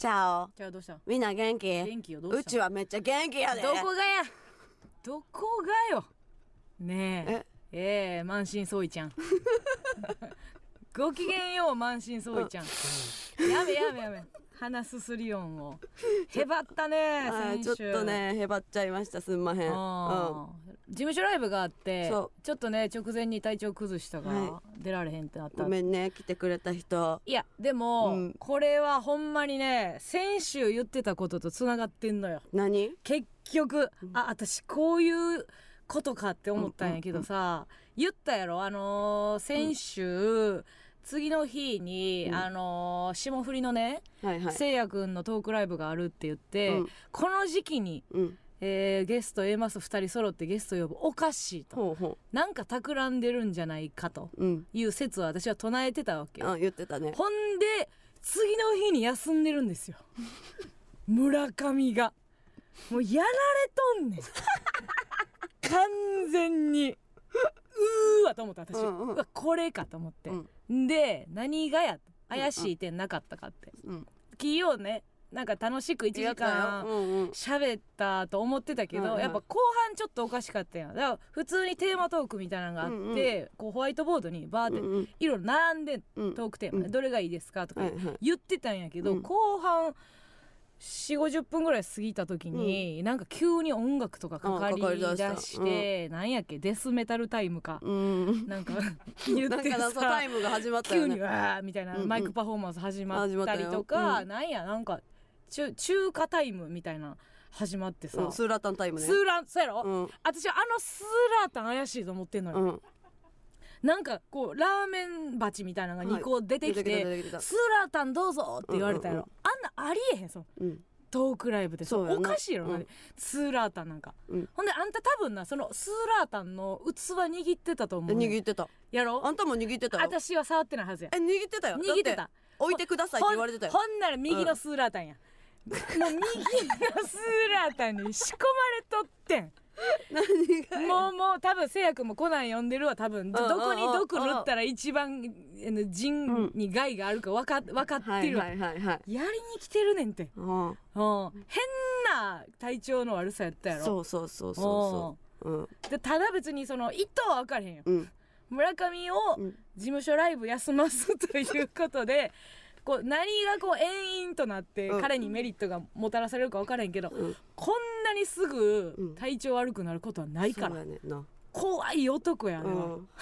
チャオじゃあどうした？みんな元気？元気よ。どうした？うちはめっちゃ元気やで。どこがや？どこがよ？ねえ。え？え満身創痍ちゃん。ごきげんよう満身創痍ちゃん。やめやめやめ。鼻すすり音を。へばったね先週。はいちょっとねへばっちゃいましたすんまへん。うん事務所ライブがあってそちょっとね直前に体調崩したから、は出られへんってなった。ごめんね来てくれた人。いやでも、うん。これはほんまにね先週言ってたこととつながってんのよ。何？結局、あ私こういうことかって思ったんやけどさ、言ったやろ？あのー先週、次の日に、うん。あのー霜降りのね、はいはい。せいやくんのトークライブがあるって言って、うん。この時期に、うんえーゲスト A マス2人揃ってゲスト呼ぶおかしいと。ほうほなんか企んでるんじゃないかとううん。いう説を私は唱えてたわけよ。あ言ってたねほんで次の日に休んでるんですよ。村上が。もうやられとんねん。完全に。うーわと思った私、うんうん。これかと思って、で何がや怪しい点なかったかって、うん。金曜ねなんか楽しく1時間喋ったと思ってたけど、やっぱ後半ちょっとおかしかったやんだから普通にテーマトークみたいなのがあって、こうホワイトボードにバーっていろいろ並んでトークテーマどれがいいですかとか言ってたんやけど、うん。後半4 5 0分ぐらい過ぎた時に、なんか急に音楽とかかかりだだして、なんやっけデスメタルタイムか、うん。なんか言ってなんかなそうタさイムが始まった急にわーみたいなマイクパフォーマンス始まったよったりとか、うん。なんやなんか中中華タイムみたいな始まってさ、うんスーラータンタイムね。スーランそうやろ、うん。私あのスーラータン怪しいと思ってんのよ、うん。なんかこうラーメン鉢みたいなのが2個出てきて、出てきた出てきたスーラータンどうぞって言われたやろ、うん。うんあんなありえへんそのうん。トークライブでそうおかしいやろ、うん。スーラータンなんか、うん。ほんであんた多分なそのスーラータンの器握ってたと思う握ってた。やろ？あんたも握ってたよ。私は触ってないはずや。え握ってたよ。握ってだた置いてくださいって言われてたよ。ほんほんなら右のスーラータンや、もう右のスーラータンに仕込まれとってん。何がもうもう多分せいやくんもコナン読んでるわ多分。どこに毒塗ったら一番あの腎に害があるか分か分かっはいてるわ、はいはいはいやりに来てるねんって、変な体調の悪さやったやろ。そうそうそうそうそう。うん。でただ別にその意図は分からへんよ。うん。村上をうん。事務所ライブ休ますということでこう何がこう遠因となってうん。彼にメリットがもたらされるか分からへんけど、うん。こんなにすぐうん。体調悪くなることはないから、ね怖い男やね、うん。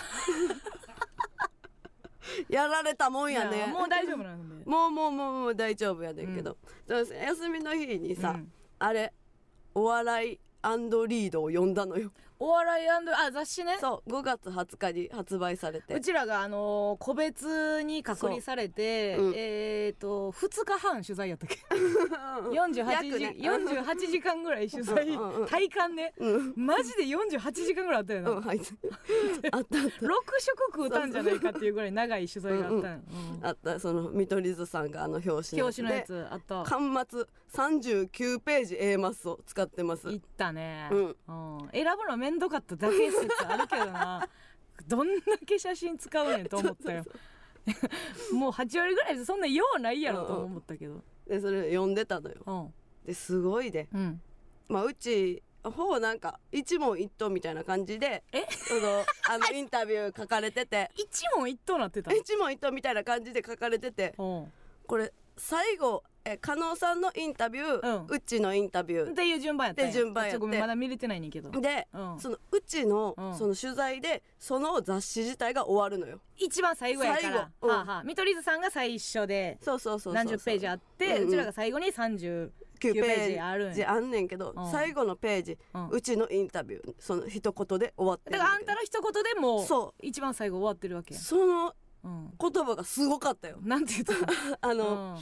やられたもんやいねやもう大丈夫なんで。もうもうもうもう大丈夫やねんけど、そう休みの日にさ、うん。あれお笑いリードを読んだのよお笑いあ雑誌ね。そう5月20日に発売されて。うちらが、あのー個別に隔離されて、そううん。えっ、と2日半取材やったっけ？48時、約ね。48時間ぐらい取材。うん体感ね。うん。マジで48時間ぐらいあったよな、うん。はいあったあっ6 食食うたんじゃないかっていうぐらい長い取材があったん。ようんたあった。その見取り図さんがあの表紙の表紙のやつあった。巻末39ページ A マスを使ってます。いったね、うん。うん。選ぶのめんどかっただけ説あるけどな。どんだけ写真使うねんと思ったよ。もう8割ぐらいでそんな用ないやろと思ったけど。でそれ読んでたのよ。うん。ですごいで。うん。まあうちほぼなんか一問一答みたいな感じでえ？そのあのインタビュー書かれてて。一問一答なってた一問一答みたいな感じで書かれてて。うん。これ最後え加納さんのインタビュー、うん。うちのインタビュー。っていう順番やっで順番やって。まだ見れてないねんけど。で、うん。そのうちの、うん。その取材でその雑誌自体が終わるのよ。一番最後やから。最はあはあ。見取り図さんが最初でそうそうそう何十ページあってうちらが最後に39 9ページあるんや。あんねんけど、うん。最後のページ、ううんちのインタビューその一言で終わってるだからあんたの一言でもそ一番最後終わってるわけや。そのうん。言葉がすごかったよ。なんて言ったあの、の、うん、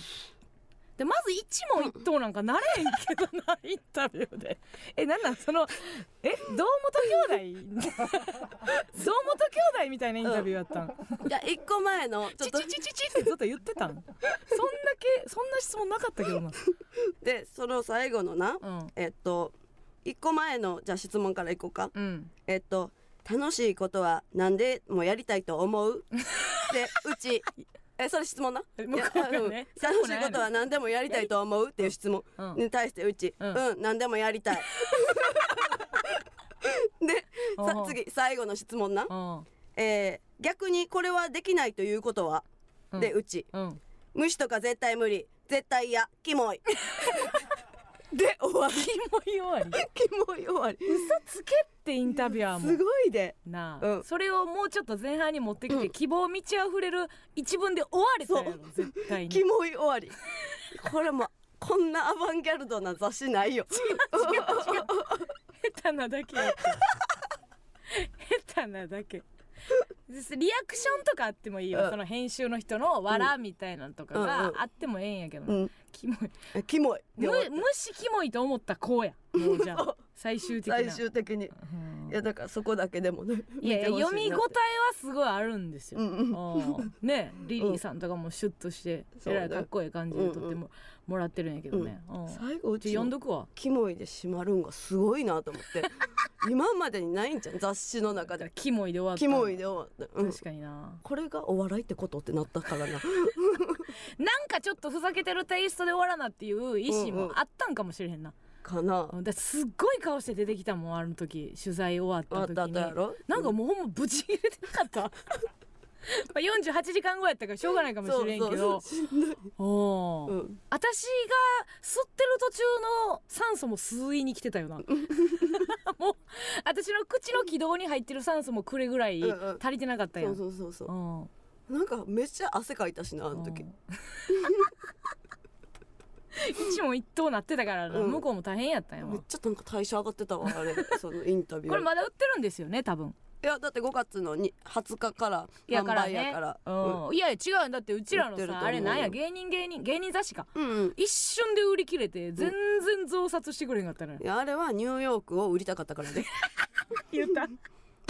でまず一問一答なんかなれへんけどなインタビューで。えなんなんそのえ堂本兄弟？堂本兄弟みたいなインタビューやったん、じゃあ一個前のちょっと。チチチチチってずっと言ってたん。そんだけそんな質問なかったけどな。でその最後のな、うん。えっと一個前のじゃあ質問からいこうか。うん。えっと楽しいことは何でもやりたいと思う？でうちえそれ質問な？向こうがね。楽しいことは何でもやりたいと思う。っていう質問うん。に対してうちううんん、何でもやりたい。でさうん。次最後の質問な。うん。えー逆にこれはできないということは、うん。でうち。うん。虫とか絶対無理。絶対嫌。キモいで終わり。キモい終わり。キモい終わり嘘つけってインタビュアーも。すごいで。なあ、うん。それをもうちょっと前半に持ってきて、うん。希望満ち溢れる一文で終われたやろそう。絶対に。キモい終わり。これもこんなアバンギャルドな雑誌ないよ。下手なだけやった下手なだけリアクションとかあってもいいよ、うん。その編集の人の笑みたいなのとかがあってもええんやけど。な、うん。キモい。キモい。でむ終わっ虫キモいと思った子や。もうじゃあ 最終的な。最終的に。うん。いやだからそこだけでもねいやいや読み応えはすごいあるんですよ、うんうん。うん。ねリリーさんとかもシュッとしてえらいかっこいい感じでとってももらってるんやけどね、うん。最後うち読んどくわキモいで締まるんがすごいなと思って。今までにないんじゃん雑誌の中で。キモいで終わったキモいで終わった、うん。確かにな。これがお笑いってことってなったからな。なんかちょっとふざけてるテイストで終わらなっていう意思もあったんかもしれへんな、かなうんだってすっごい顔して出てきたもんあの時。取材終わった時に。後やろ？なんかもうほんまブチ切れてなかった？まあ48時間後やったからしょうがないかもしれんけど。私が吸ってる途中の酸素も吸いに来てたよな。もう私の口の気道に入ってる酸素もくれぐらいうんうん。足りてなかったやん。そうそうそうそう。うん。なんかめっちゃ汗かいたしなあの時。うん 一問一答なってたからな、うん。向こうも大変やったんやわ。めっちゃなんか代謝上がってたわあれ。そのインタビュー。これまだ売ってるんですよね多分。いやだって5月のに20日から販やからね。売やから。うん。いやいや違うよ。だってうちらの売ってると思う。さあれなんや？芸人芸人芸人雑誌か。うん、うん。一瞬で売り切れて全然増刷してくれんかったのよ。いやあれはニューヨークを売りたかったからね。言った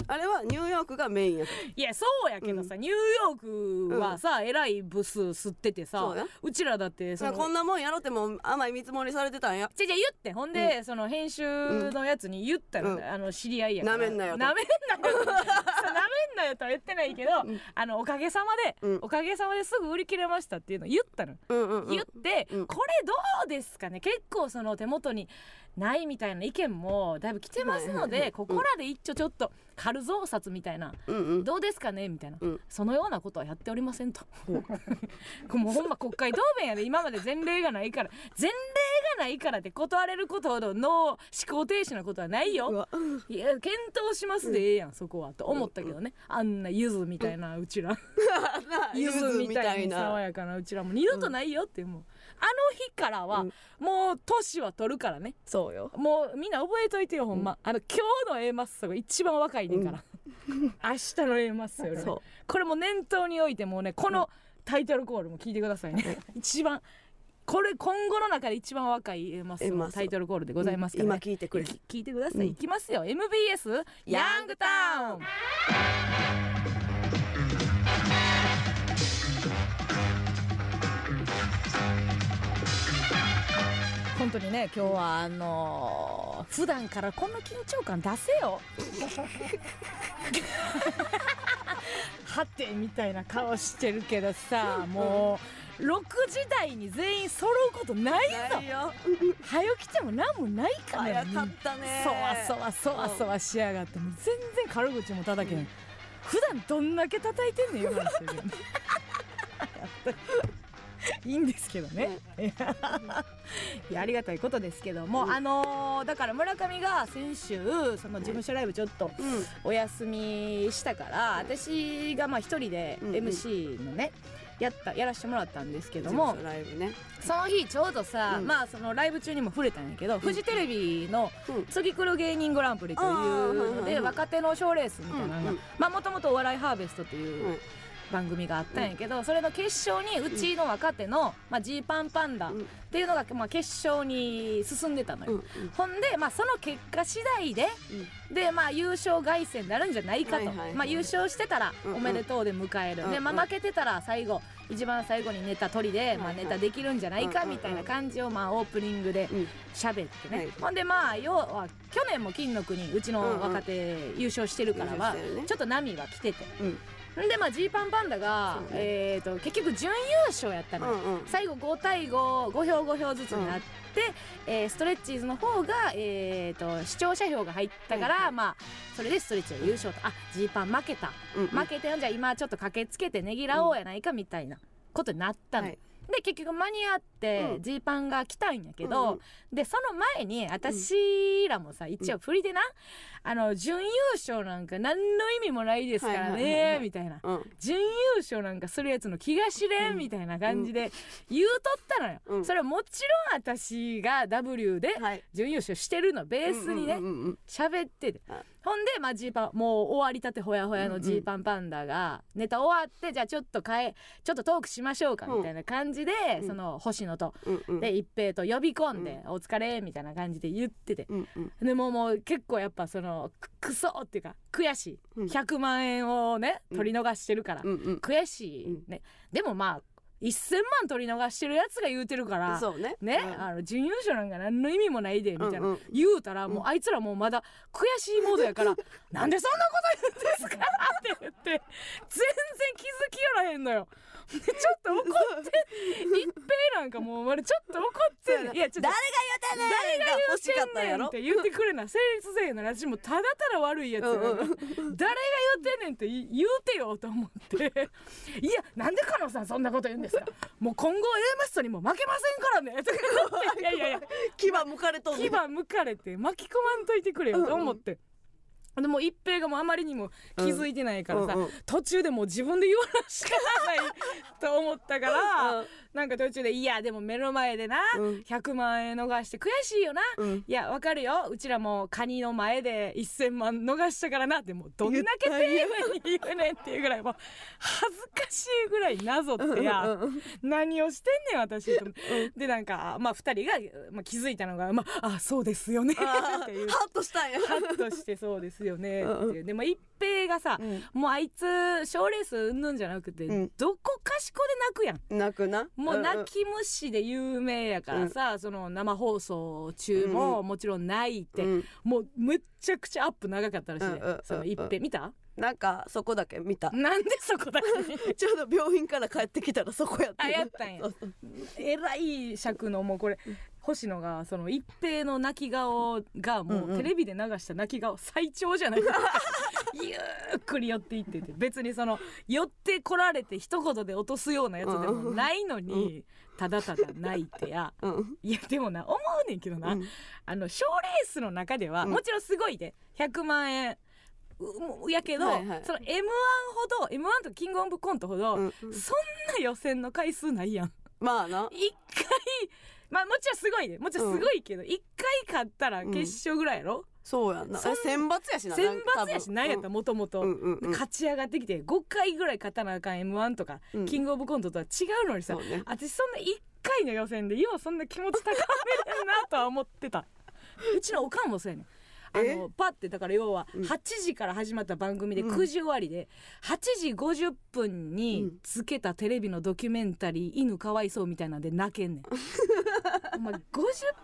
あれはニューヨークがメインやいやそうやけどさ、ニューヨークはさ、えらい部数吸っててさそうや。うちらだってそのこんなもんやろっても甘い見積もりされてたんや。じゃじゃ言ってほんで、その編集のやつに言ったら、うん。あの知り合いやから。なめんなよと。なめんなよ。そうなめんなよとは言ってないけど、ん。あのおかげさまで、うん。おかげさまですぐ売り切れましたっていうのを言ったの、うんうんうん言って、うん。これどうですかね？結構その手元にないみたいな意見もだいぶ来てますので、ここらで一丁ちょっと軽増刷みたいな、どうですかねみたいな、うん。そのようなことはやっておりませんと。もうほんま国会答弁やで今まで前例がないから。前例がないからって断れることほどの思考停止なことはないうよわ。いや検討しますでええやんそこはと思ったけどね。あんなゆずみたいなうちら。ゆずみたいな。爽やかなうちらも。二度とないよってもうあの日からはうん。もう年は取るからね。そうよ。もうみんな覚えといてよほんま、あの今日の A マッソが一番若いねんから、明日の A マッソよりね。そう。これも念頭においてもうねこのタイトルコールも聞いてくださいね。一番これ今後の中で一番若い A マッソのタイトルコールでございますから、ね。今聞いてくれ。き聞いてください、うん。いきますよ。MBS ヤングタウン本当にね今日はあのー普段からこんな緊張感出せよ。はてみたいな顔してるけどさもう6時台に全員揃うことないぞ。早起きても何もないかね。早かったね。そわそわそわそわしやがって。もう全然軽口も叩けん、普段どんだけ叩いてんねんよ話してるよねいいんですけどね、い やありがたいことですけども、うん。あのーだから村上が先週その事務所ライブちょっとうん。お休みしたから私がまあ一人でうんうん。MC のね、やったやらせてもらったんですけどもね。その日ちょうどさ、うん。まあそのライブ中にも触れたんやけど、フジテレビのうん「次来る芸人グランプリ」というのあーはいはいはい。で若手の賞レースみたいなのがもともと「お笑いハーベスト」といううん番組があったんやけど、それの決勝にうちの若手の、まあ、ジーパンパンダっうん。ていうのが、まあ、決勝に進んでたのよ、うんほんで、まあ、その結果次第でで、まあ、優勝凱旋になるんじゃないかと、まあ、優勝してたらおめでとうで迎える、で、まあ、負けてたら最後一番最後にネタ取りで、まあ、ネタできるんじゃないかみたいな感じを、まあ、オープニングでうん。喋ってね、はい。ほんでまあ要は去年も金の国うちの若手優勝してるからは、ちょっと波が来てて。うんでまあジーパンパンダが、ね。えー、と結局準優勝やったのよ、うんうん。最後5対55票5票ずつになって、えーストレッチーズの方が、えー、と視聴者票が入ったから、はいはい。まあそれでストレッチが優勝と。あジーパン負けた。うんうん。負けてんじゃあ今ちょっと駆けつけてねぎらおうやないかみたいなことになったの。はいで結局間に合ってうん。ジーパンが来たんやけど、でその前に私らもさ一応振りでな、あの準優勝なんか何の意味もないですからねみたいな。うん。準優勝なんかするやつの気が知れんみたいな感じで言うとったのよ、うん。それはもちろん私が W ではい。準優勝してるのベースにね喋ってて。はいほんでまあジーパンもう終わりたてほやほやのジーパンパンダがネタ終わってじゃあちょっと変えちょっとトークしましょうかみたいな感じでうん。その星野とうんうん。で一平と呼び込んで「お疲れ」みたいな感じで言ってて。でももう結構やっぱそのくクソっていうか悔しい。うん。100万円をねうん。取り逃してるから悔しいね。でもまあ1000万取り逃してるやつが言うてるからそうねね、うんあの準優勝なんか何の意味もないでみたいな、うんうん言うたらもうあいつらもうまだ悔しいモードやから「なんでそんなこと言うんですか?」って言って全然気づきよらへんのよ。でちょっと怒って一平なんかもうまだちょっと怒ってんねん。いやちょっと誰が言うてんねん誰が欲しかったんやろ？って言ってくれな成立せえへんの私もうただただ悪いやつうんうん誰が言ってんねんって言言うてよと思って。いやなんで加納さんそんなこと言うんですか？もう今後 A マストにも負けませんからね。いやいやいや。牙向かれとんねん。牙向かれて巻き込まんといてくれよと思って。でもう一平がもうあまりにも気づいてないからさ、うんうん。途中でもう自分で言わなしかないと思ったから、うんなんか途中で「いやでも目の前でな、うん。100万円逃して悔しいよな、うん。いやわかるよ。うちらもカニの前で1,000万逃したからな」ってもうどんだけ丁寧に言うねんっていうぐらいもう恥ずかしいぐらいなぞってや、何をしてんねん私と。でなんかまあ2人が、まあ、気づいたのが「まああそうですよね」あっていう。ーハッとしたんや。ハッとしてそうですよね。ってう。んいうでも一平がさ、うん。もうあいつ賞レースうんぬんじゃなくて、うん。どこかしこで泣くやん。泣くな。もう泣き虫で有名やからさ、その生放送中ももちろん泣いて、うん。もうめっちゃくちゃアップ長かったらしいね、うんうんその一平見た？なんかそこだけ見た。なんでそこだけ？ちょうど病院から帰ってきたらそこやったあやったんや。えらい尺のもうこれ星野がその一平の泣き顔がもうんううん。テレビで流した泣き顔最長じゃないか ゆっくり寄っていってて。別にその寄ってこられて一言で落とすようなやつでもないのにただただ泣いてや。うん。いやでもな思うねんけどな、うん。あの賞レースの中では、うん。もちろんすごいで。100万円やけど、はいはい。その m 1ほど m 1とキングオブコントほど、うんうん。そんな予選の回数ないやん。まあな。一回まあもちろんすごいで。もちろんすごいけど一、回勝ったら決勝ぐらいやろ、そうやんな。そんえ選抜やしな選抜やし何やったらもともと勝ち上がってきて5回ぐらい勝たなあかん m 1とか、うん。キングオブコントとは違うのにさ、ね。私そんな1回の予選でようそんな気持ち高めれんなとは思ってた。うちのおかんもそうやねんあえ？のパッてだから要はうん。8時から始まった番組でうん。9時終わりで8時50分うにん。つけたテレビのドキュメンタリー「犬かわいそう」みたいなんで泣けんねん。お前50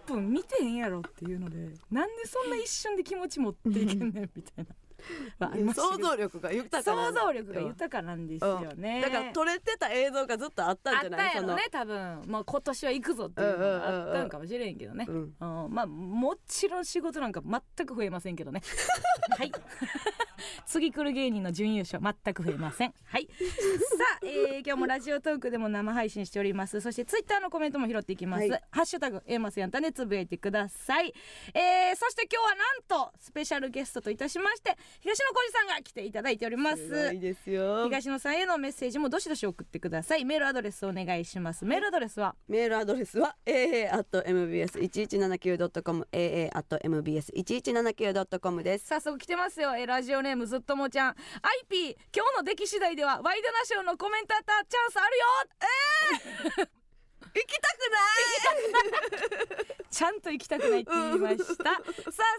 分見てへんやろっていうのでなんでそんな一瞬で気持ち持っていけんねんみたいな、想像力が豊か想像力が豊かなんですよね、だから撮れてた映像がずっとあったんあっじゃない？たんやろね多分。まあ今年は行くぞっていうのがあったんかもしれんけどね、うん。うん、まあもちろん仕事なんか全く増えませんけどね。はい。次来る芸人の準優勝全く増えません。はい。さあ、えー今日もラジオトークでも生配信しております。そしてツイッターのコメントも拾っていきます、はい。ハッシュタグエマスヤンタでつぶやいてください、えーそして今日はなんとスペシャルゲストといたしまして東野浩二さんが来ていただいております。すごいですよ。東野さんへのメッセージもどしどし送ってください。メールアドレスお願いします。メールアドレスは？メールアドレスは aa.mbs1179.com aa.mbs1179.com です。早速来てますよ。えラジオネームずっともちゃん。IP 今日の出来次第ではワイドナショーのコメンターターチャンスあるよ行きたちゃんと行きたくないって言いました。さあ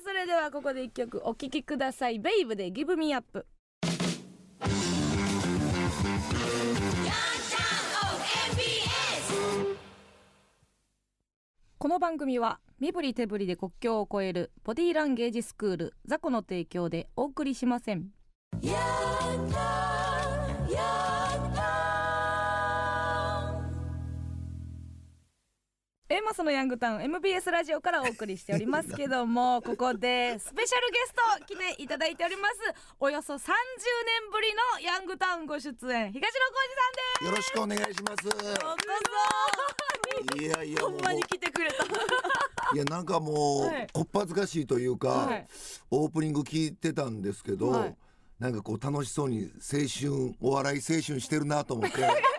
それではここで一曲お聴きください。ベイブでギブミアップこの番組は身振り手振りで国境を越えるボディーランゲージスクールザコの提供でお送りしませんそのヤングタウン MBS ラジオからお送りしておりますけども ここでスペシャルゲスト来ていただいております。およそ30年ぶりのヤングタウンご出演東野浩二さんです。よろしくお願いします。いやいやほんまに来てくれた。いやなんかもう、はい。こっぱずかしいというか、はい。オープニング聞いてたんですけど、はい。なんかこう楽しそうに青春お笑い青春してるなと思って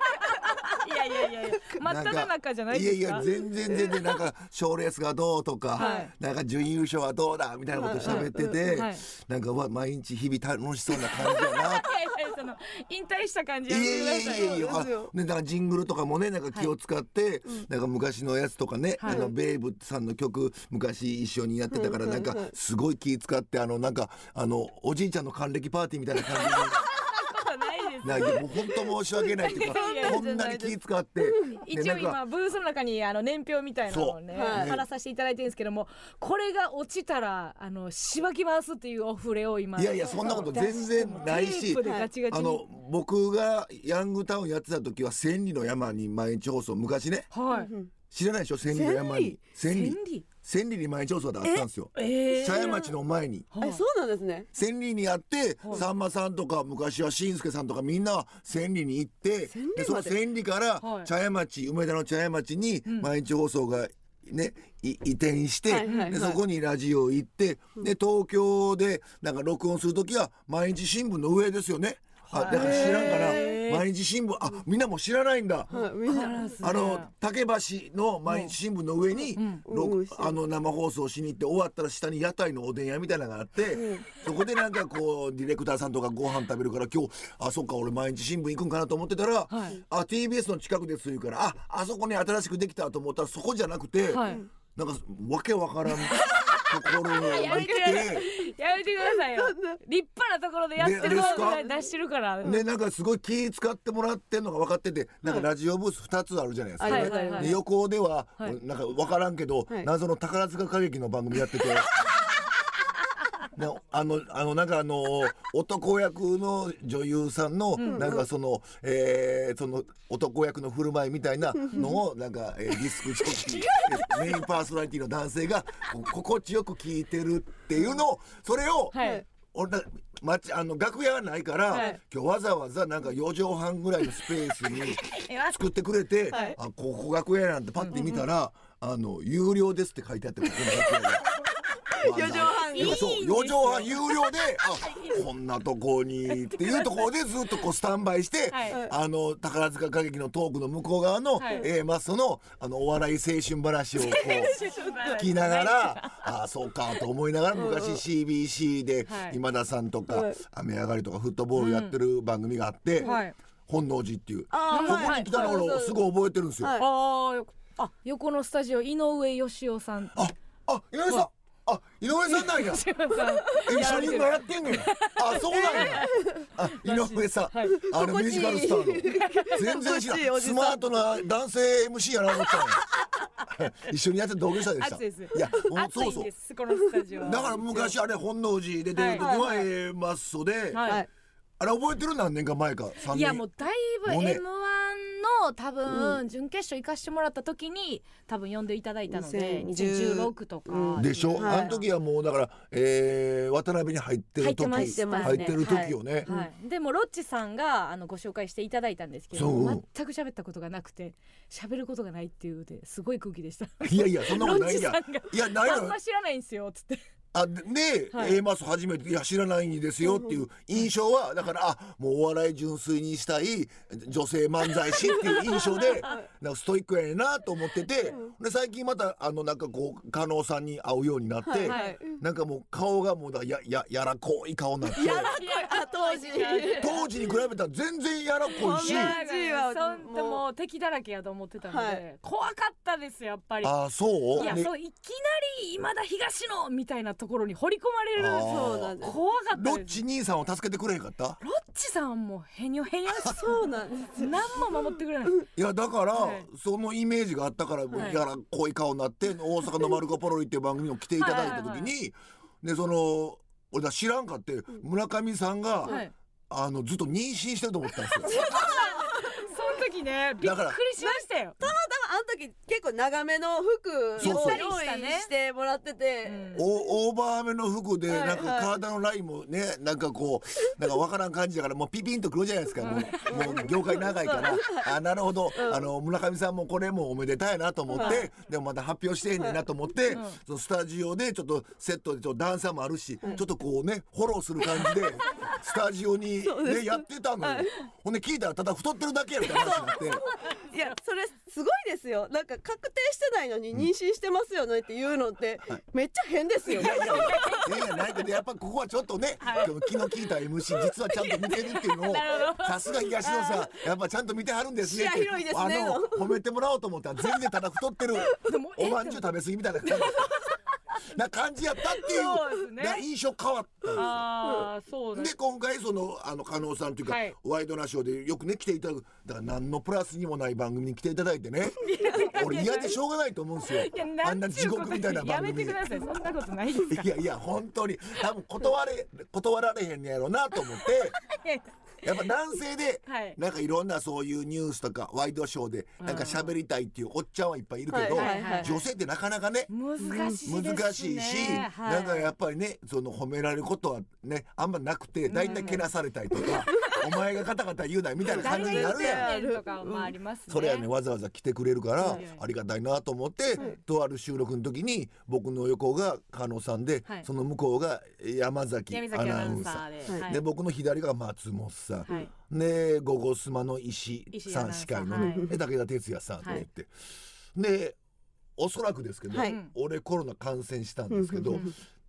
真っ只中じゃないいやいや全然全然なんか賞レースがどうとか、はい。なんか準優勝はどうだみたいなこと喋ってて、はい。なんかうわ毎日日々楽しそうな感じやな。いやいやその引退した感じやいやめてください。いやいやいやねだからジングルとかもねなんか気を使って、なんか昔のやつとかね、はい。あのベイブさんの曲昔一緒にやってたからなんかすごい気使ってあのなんかあのおじいちゃんの還暦パーティーみたいな感じで。すなもう本当申し訳ないっていうか こんなに気使って一応今ブースの中にあの年表みたいなのをね貼らさせていただいてるんですけどもこれが落ちたらあのしばき回すっていうお触れを今いやいやそんなこと全然ないしあの僕がヤングタウンやってた時は千里の山に毎日放送昔ね。はい。知らないでしょ？千里の山に。千里千里に毎日放送であったんですよ。ええ狭山町の前に。はいえそうなんですね。千里にあって、はい。さんまさんとか昔はしんすけさんとかみんなは千里に行ってで？その千里からはい。茶屋町梅田の茶屋町にん。毎日放送がねい移転して、でそこにラジオ行って、で東京でなんか録音する時は毎日新聞の上ですよね。あだから知らんかなへー。毎日新聞あみんなも知らないんだ。はいみんな。あの竹橋の毎日新聞の上に、ろうんあの生放送しに行って終わったら下に屋台のおでん屋みたいなのがあって、そこでなんかこうディレクターさんとかご飯食べるから今日あそっか俺毎日新聞行くんかなと思ってたら、はい。あ TBS の近くです言うからああそこに新しくできたと思ったらそこじゃなくて、はい。なんかわけわからんところに行って。やめてくださいよ。立派なところでやってる出してるから。ね、なんかすごい気使ってもらってんのが分かっててなんかラジオブース2つあるじゃないですか、はいはいはい。で横では、はい。なんか分からんけど、はい。謎の宝塚歌劇の番組やってて。ねあのあのなんかあの男役の女優さんの、なんかその、えーその男役の振る舞いみたいなのをなんか、えーディスクジョッキー メインパーソナリティの男性がこ心地よく聞いてるっていうのをそれを、はい。俺なまちあの楽屋がないから、はい。今日わざわざなんか4畳半ぐらいのスペースに え作ってくれて、はい。あここ楽屋なんてパッて見たら、あの有料ですって書いてあってここの楽屋が。四畳半いやそう4畳半有料で あこんなとこにっていうところでずっとこうスタンバイして、はい。あの宝塚歌劇のトークの向こう側の、はい。A マストのあのお笑い青春話をこう 聞きながらああそうかと思いながら昔 CBC ではい。今田さんとかはい。雨上がりとかフットボールやってる番組があってはい。本能寺っていうあーそこに来たのはい。をすごい覚えてるんですよ。はい。あ横のスタジオ井上義雄さんああ井上さんあ井上さんなんや。一緒に今やってんねん。あ、そうなんや。あ、井上さん、はいあのミュージカルスターの。全然知らん。心地いいおじさんスマートな男性 MC やな思ったんや 一緒にやって同業者でした。暑いや、もうそうんそうこのスタジオはだから昔あれ本能寺で出る時はいは A マッソで、あれ覚えてる何年か前か？いやもうだいぶもう M1 ねの多分準決勝行かしてもらった時に多分呼んでいただいたので2010 2016とか。うん。でしょ、はい。あの時はもうだから、えー、渡辺に入ってる時入ってました入ってる時よね、はい、でもロッチさんがあのご紹介していただいたんですけど全く喋ったことがなくて喋ることがないっていうですごい空気でした。いやいやそんなことないんや。いやないあんのま知らないんですよつってあでね、はい。A マス初めていや知らないんですよっていう印象はだからあもうお笑い純粋にしたい女性漫才師っていう印象でなんかストイックやねんなと思っててで最近またあのなんかこう加納さんに会うようになって、はいはい。なんかもう顔がもうだやややらこい顔になってあ当時。当時に比べたら全然やらこいし。でもう敵だらけやと思ってたので、はい。怖かったですやっぱり。あそう？ねいやそういきなり今田東野みたいなところに掘り込まれる。そうなんです。怖かったロッチ兄さんを助けてくれへんかった？ロッチさんもへにょへにょそうなんです 何も守ってくれない。いやだから、はい。そのイメージがあったから、もうはい。やらこい顔になって大阪の「マルコ・ポロリ」っていう番組を来ていただいた時にはい。でその俺だ知らんかって村上さんが、はい。あのずっと妊娠してると思ったんですよ。その時ねびっくりしましたよ。あの時結構長めの服そうそう。を用意してもらってて、おオーバーめの服ではいなんか体のラインもねなんかこうなんかわからん感じだからもうピピンとくるじゃないですかもう。もう業界長いから。あなるほど。あの村上さんもこれもおめでたいなと思ってでもまだ発表してへんねんなと思ってそのスタジオでちょっとセットでちょっと段差もあるしちょっとこうねフォローする感じで スタジオにねやってたのよ。ほんで聞いたらただ太ってるだけやみたいな話になって。いやそれすごいですよなんか確定してないのに妊娠してますよねって言うのってめっちゃ変ですよ、いやいやいや。いやないけどやっぱここはちょっとね、でも気の利いた MC 実はちゃんと見てるっていうのをさすが東野さんやっぱちゃんと見てはるんですねってあの褒めてもらおうと思ったら全然ただ太ってる。おまんじゅう食べ過ぎみたいな感じ な感じやったっていうね。な印象変わったんですよ。ああそうだで今回そのあの加納さんというか、はい。ワイドナショーでよくね来ていただくだから何のプラスにもない番組に来ていただいてね。俺嫌でしょうがないと思うんですよ。あんな地獄みたいなや番組。めてください。そんなことないですか いやいや本当に。多分断れ断られへんねやろうなと思って やっぱ男性で はい。なんかいろんなそういうニュースとかワイドショーでなんか喋りたいっていうおっちゃんはいっぱいいるけど女性ってなかなかね難しい難しいし、はい。なんかやっぱりねその褒められることはねあんまなくて大体けなされたりとか、お前がガタガタ言うなみたいな感じになるやん。りますね。それやねわざわざ来てくれるからはいありがたいなと思って、とある収録の時に僕の横が加納さんで、はい。その向こうが山崎闇アナウンサー。ー。で僕の左が松本さん、はい。で「午後スマ」の石さん司会のね、武田鉄矢さんと言って、でおそらくですけど、はい。俺コロナ感染したんですけど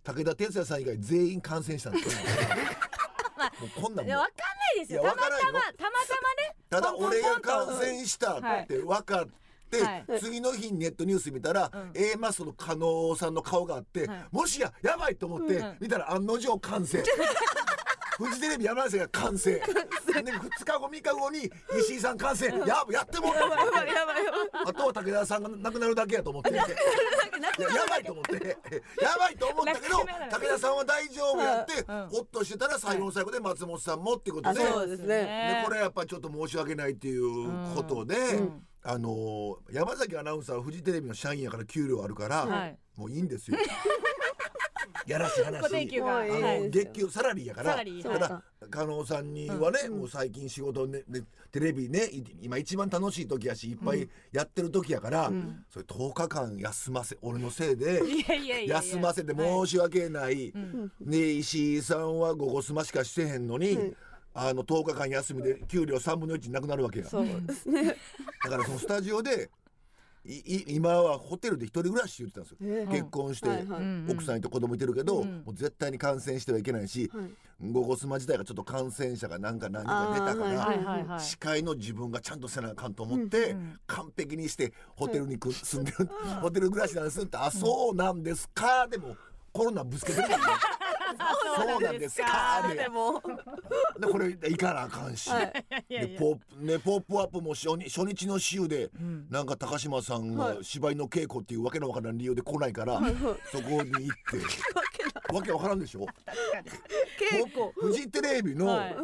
武田鉄矢さん以外全員感染したんですよ。もうこんなんいやわかんないですよ。たまたまたまたまね。ただ俺が感染したって分かって、はい。次の日にネットニュース見たら、うん。A マスの加納さんの顔があって、はい。もしややばいと思って、うん。見たら案の定完成 フジテレビ山梨が完成。で2日後3日後に石井さん完成。ややってもうた。やばいやばいやばい。あとは武田さんが亡くなるだけやと思って。いややばいと思って。やばいと思ったけど武田さんは大丈夫やって、うん。ほっとしてたら最後の最後で松本さんもってことあで、そうですね。でこれやっぱりちょっと申し訳ないっていうことで、あのー山崎アナウンサーはフジテレビの社員やから給料あるから、はい。もういいんですよ。やらしい話。固定給があのもうい月給サラリーやから。サラリー。ただ加納さんにはね、もう最近仕事ねねテレビねい今一番楽しい時やしいっぱいやってる時やから、それ10日間休ませ俺のせいで 休ませて申し訳ない、で石井さんは午後済ましかしてへんのに、あの10日間休みで給料3分の1なくなるわけや。そうですね。だからそのスタジオで今はホテルで一人暮らし言ってたんですよ、ええ結婚して、はいはい。うん奥さんと子供いてるけど、うんもう絶対に感染してはいけないし、はい。ゴゴスマ自体がちょっと感染者がなんか何人か出たから、あーはいはいはい。司会の自分がちゃんとせなあかんと思って、完璧にしてホテルにく住んでる、ホテル暮らしなんですって「あそうなんですか」でもコロナぶつけてるからねそうなんですか？ででも。でこれ行かなあかんし、でポップねポップアップも初日初日の週で、なんか高島さんが芝居の稽古っていうわけのわからん理由で来ないから、そこに行って。わけわからんでしょ？稽古。フジテレビのはい。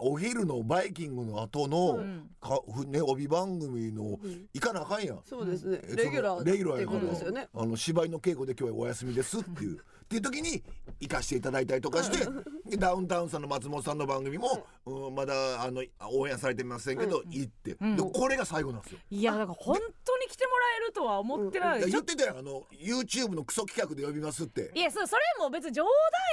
お昼のバイキングの後の、ん。かふね帯番組の行かなあかんやん。そうです。ねえレギュラーレギュラーってこやからとですよね。あの芝居の稽古で今日はお休みですっていうっていう時に行かしていただいたりとかしてでダウンタウンさんの松本さんの番組も、うん、まだあの応援されてませんけど、行って、ん。でこれが最後なんですよ。いやだから本当に来てもらえるとは思ってない、ちょっいや言ってたよ。あの YouTube のクソ企画で呼びますって。いやそうそれも別に冗談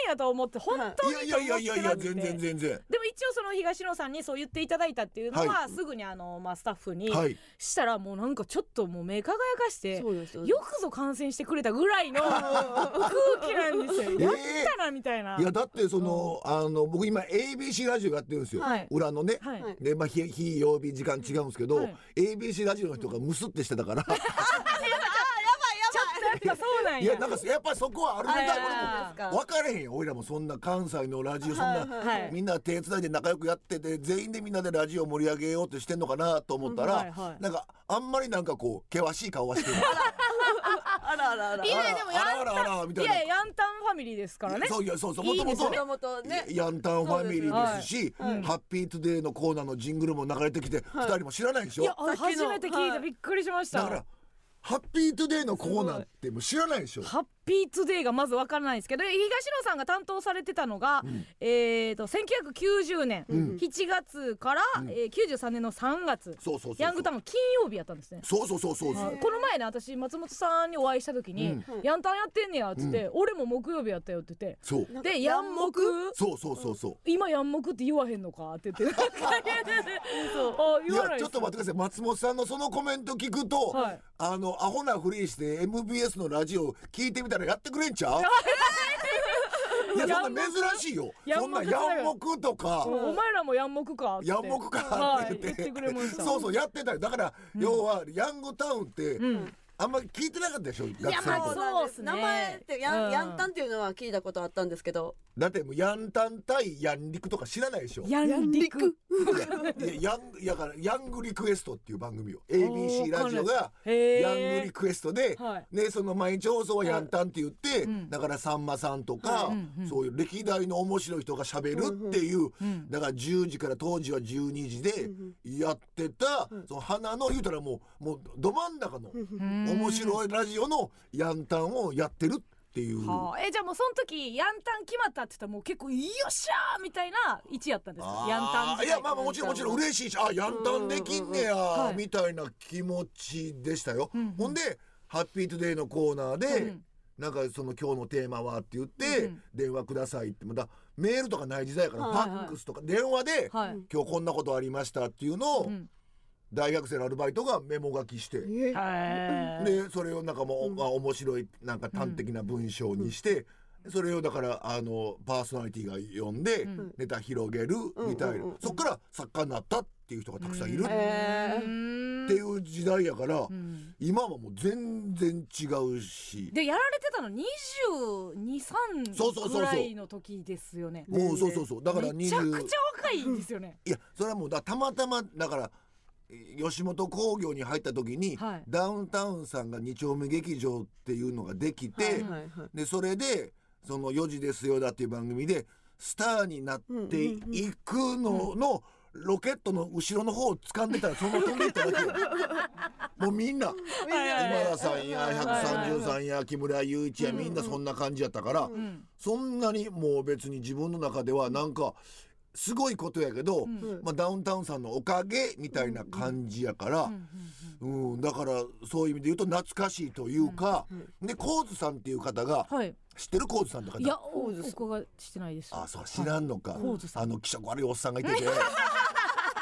やと思って本当にいやいやいやいや全然。全然。でも一応その東野さんにそう言っていただいたっていうのは、はすぐにあの、まあ、スタッフにはい。したらもうなんかちょっともう目輝かしてよくぞ感染してくれたぐらいの 空気なんですよ。やったなみたいな。いやだってその、あの僕今 ABC ラジオやってるんですよ、はい。裏のね、でまあ日日曜日時間違うんですけど、はい。ABC ラジオの人がムスってしてたから ぱそうなんや。いやなんかやっぱりそこはあるみたい分からへんよ俺らもそんな関西のラジオそんな、はいみんな手伝いで仲良くやってて全員でみんなでラジオ盛り上げようとしてんのかなと思ったら、はいはいなんかあんまりなんかこう険しい顔はしてる。あらあらあらいやでもやあらあらあらあらみたいな。いやヤンタンファミリーですからね。そういやそうそうもともともともとね。ヤンタンファミリーですしハッピートゥデイのコーナーのジングルも流れてきて、二人も知らないでしょ？いや初めて聞いはいてびっくりしました。だからハッピートゥデイのコーナーってもう知らないでしょ。ハッピートゥデイがまずわからないんですけど東野さんが担当されてたのが、ん。えーと1990年ん7月から、うん。えー93年の3月そうそうそうそう。ヤングタウンの金曜日やったんですね。そうそうそうそうそう。はい。この前ね私松本さんにお会いした時にうん「ヤンタンやってんねや」っつって、俺も木曜日やったよ」って言ってそう。で「ヤンモクそうそうそうそう。今ヤンモクって言わへんのか?」って言って あい言わないやちょっと待ってください。松本さんのそのコメント聞くと、はい。あのアホなふりして MBS のラジオ聞いてみたらやってくれんちゃう？いやそんな珍しいよ。そんなヤンモクとかお前らもヤンモクかヤンモクかはいって言って,、言ってそうそうやってたよ。だから、要はヤングタウンって、うんあんまり聞いてなかったでしょ？学やまあそうっすね。名前ってヤン,、うん。ヤンタンっていうのは聞いたことあったんですけど。だってもうヤンタン対ヤンリクとか知らないでしょ？ヤンリクいやヤンやからヤングリクエストっていう番組よ ABC ラジオがヤングリクエストで、はい。ねその毎日放送はヤンタンって言って、うん。だからさんまさんとか、そういう歴代の面白い人がしゃべるっていう、うんだから10時から当時は12時でやってた、その花の言うたらもうもうど真ん中の面白いラジオのヤンタンをやってるっていう。はあ、えじゃあもうその時ヤンタン決まったって言ったらもう結構よっしゃーみたいな位置やったんですか？ヤンタンいやまあまあもちろんもちろん嬉しいしあヤンタンできんねや、はい。みたいな気持ちでしたよ、うんうん。ほんで「ハッピートゥデイのコーナーで、うんなんかその今日のテーマはって言って、うん電話くださいってまだメールとかない時代やから、はい。ファックスとか電話で、はい、今日こんなことありましたっていうのを、うん大学生のアルバイトがメモ書きして、でそれをなんかもう、まあ、面白いなんか端的な文章にして、それをだからあのパーソナリティが読んで、うん。ネタ広げるみたいな、うんうんうん。そっから作家になったっていう人がたくさんいる。っていう時代やから、うん。今はもう全然違うし。でやられてたの223そうそうそうそうぐらいの時ですよね。もうそうそうそう。だからめちゃくちゃ20若いんですよね。いやそれはもうだたまたまだからえ吉本興業に入った時に、はい。ダウンタウンさんが二丁目劇場っていうのができて、はいはいはい。でそれでその4時ですよだっていう番組でスターになっていくののロケットの後ろの方を掴んでたらその飛んでいっただけよ。もうみんな。今田さんや130さんや木村雄一やみんなそんな感じやったからうん。そんなにもう別に自分の中ではなんかすごいことやけど、ん。まあ、ダウンタウンさんのおかげみたいな感じやから、うん。うん。だからそういう意味で言うと懐かしいというか、でコーズさんっていう方がはい。知ってるコーズさんって方？いやおお伺いしてないです。あそう知らんのか、コーズさん。あの気色悪いおっさんがいてて。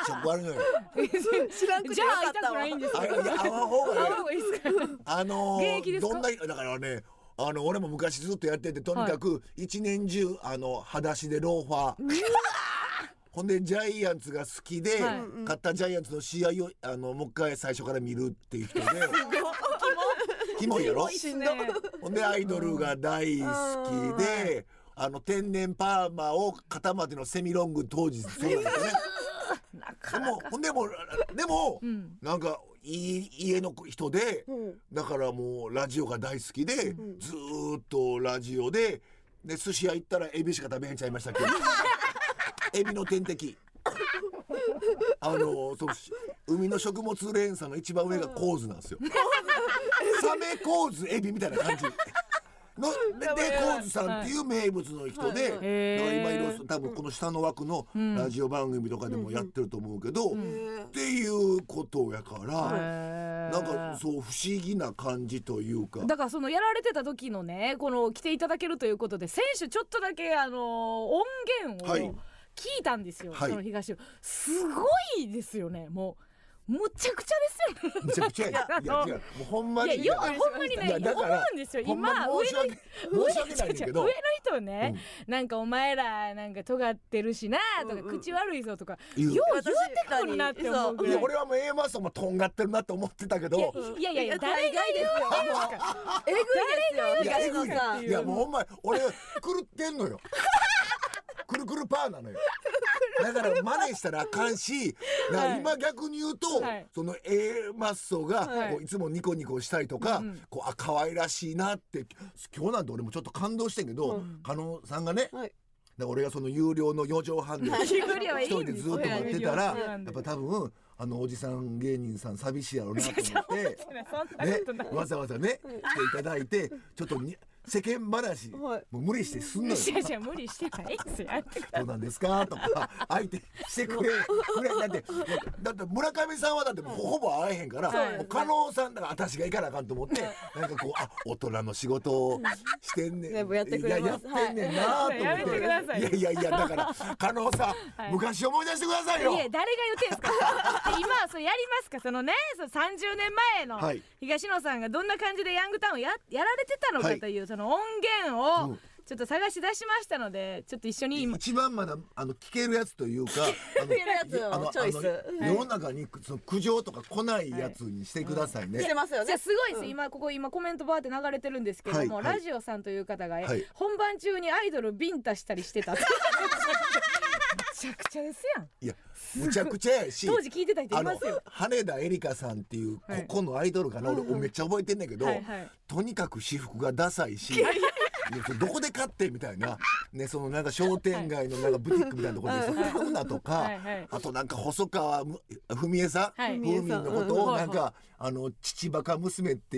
気色悪いのよ。知らんくてじゃあ会いたよかったわ。くないんですあいや会わん方がいい。会う方がいいですか？あのーどんなだからねあの俺も昔ずっとやっててとにかく一年中あの裸足でローファー ほんでジャイアンツが好きで、はい。勝ったジャイアンツの試合をあのもう一回最初から見るっていう人で。キモいやろ？しんどほんでアイドルが大好きで、あの天然パーマを肩までのセミロング当時そう なんですよね。でもほんでもでも、ん。なんかいい家の人で、うん。だからもうラジオが大好きで、ずーっとラジオでで寿司屋行ったらエビしか食べへんちゃいましたっけ？エビの天敵。あのそ海の食物連鎖の一番上がコーズなんですよ。サメコーズエビみたいな感じ。のででコーズさんっていう名物の人で、だから今いろいろ多分この下の枠のラジオ番組とかでもやってると思うけど、っていうことやから、なんかそう不思議な感じというか。だからそのやられてた時のねこの来ていただけるということで選手ちょっとだけあの音源はい。を聞いたんですよ、はい。その東尾すごいですよねもう。むちゃくちゃですよ。ねめちゃくちゃや。いや違う。もうほんまに。いやよほんまに思うんですよ。今に申し訳申し訳ないんだけど。上の人ね、なん。かお前らなんか尖ってるしなとか、うんうん。口悪いぞとか言う。よう言うてくるなって思うぐらい。いや俺はもう A マスもとんがってるなって思ってたけど。いやいやいや誰が言うえぐいですよいやえぐいいやもうほんま俺狂ってんのよ くるくるパーなのよ。だから真似したらあかんし、だから今逆に言うと、はい。その A マッソがはい。こういつもニコニコしたりとか、うんうん。こうあ可愛らしいなって今日なんて俺もちょっと感動してんけど、加納さんがね、はい。俺がその有料の4畳半で 一人でずっと待ってたらやっぱ多分あのおじさん芸人さん寂しいやろうなと思って ねわざわざね来ていただいてちょっとに世間話。はい。もう無理してすんのよ。いやいや無理してないですよ。どうなんですか？とか相手してくれくれだってだって村上さんはだってもうほぼ会えへんから、はいもう加納さんだから私が行かなあかんと思ってなんかこうあ大人の仕事をしてんねん。全部やってくれます。いややってんねんなと思って、やめてください。いやいやいやだから加納さん、はい。昔思い出してくださいよ。いや誰が言ってんすか？今それやりますか？そのねその30年前のはい。東野さんがどんな感じでヤングタウンをややられてたのかという、その音源をうん。ちょっと探し出しましたのでちょっと一緒に今一番まだあの聞けるやつというか あのけるやつをチョイス。世の中にその苦情とか来ないやつにしてくださいね、してますよね。じゃあすごいです、今ここ今コメントバーって流れてるんむけども、はいはい。ラジオさんという方が、はい本番中にアイドルビンタしたりしてたってめちゃくちゃですやん。いやむちゃくちゃやし当時聞いてた人いますよ。羽田エリカさんっていうはいここのアイドルかな、俺めっちゃ覚えてんねんけど、はいはい。とにかく私服がダサいし。どこで買ってみたいな、ね、そのなんか商店街のなんかブティックみたいなところでそれ買うなとか、はいはい。あとなんか細川む文江さん、はい。ふみんのことうんをなんか、あの父バカ娘って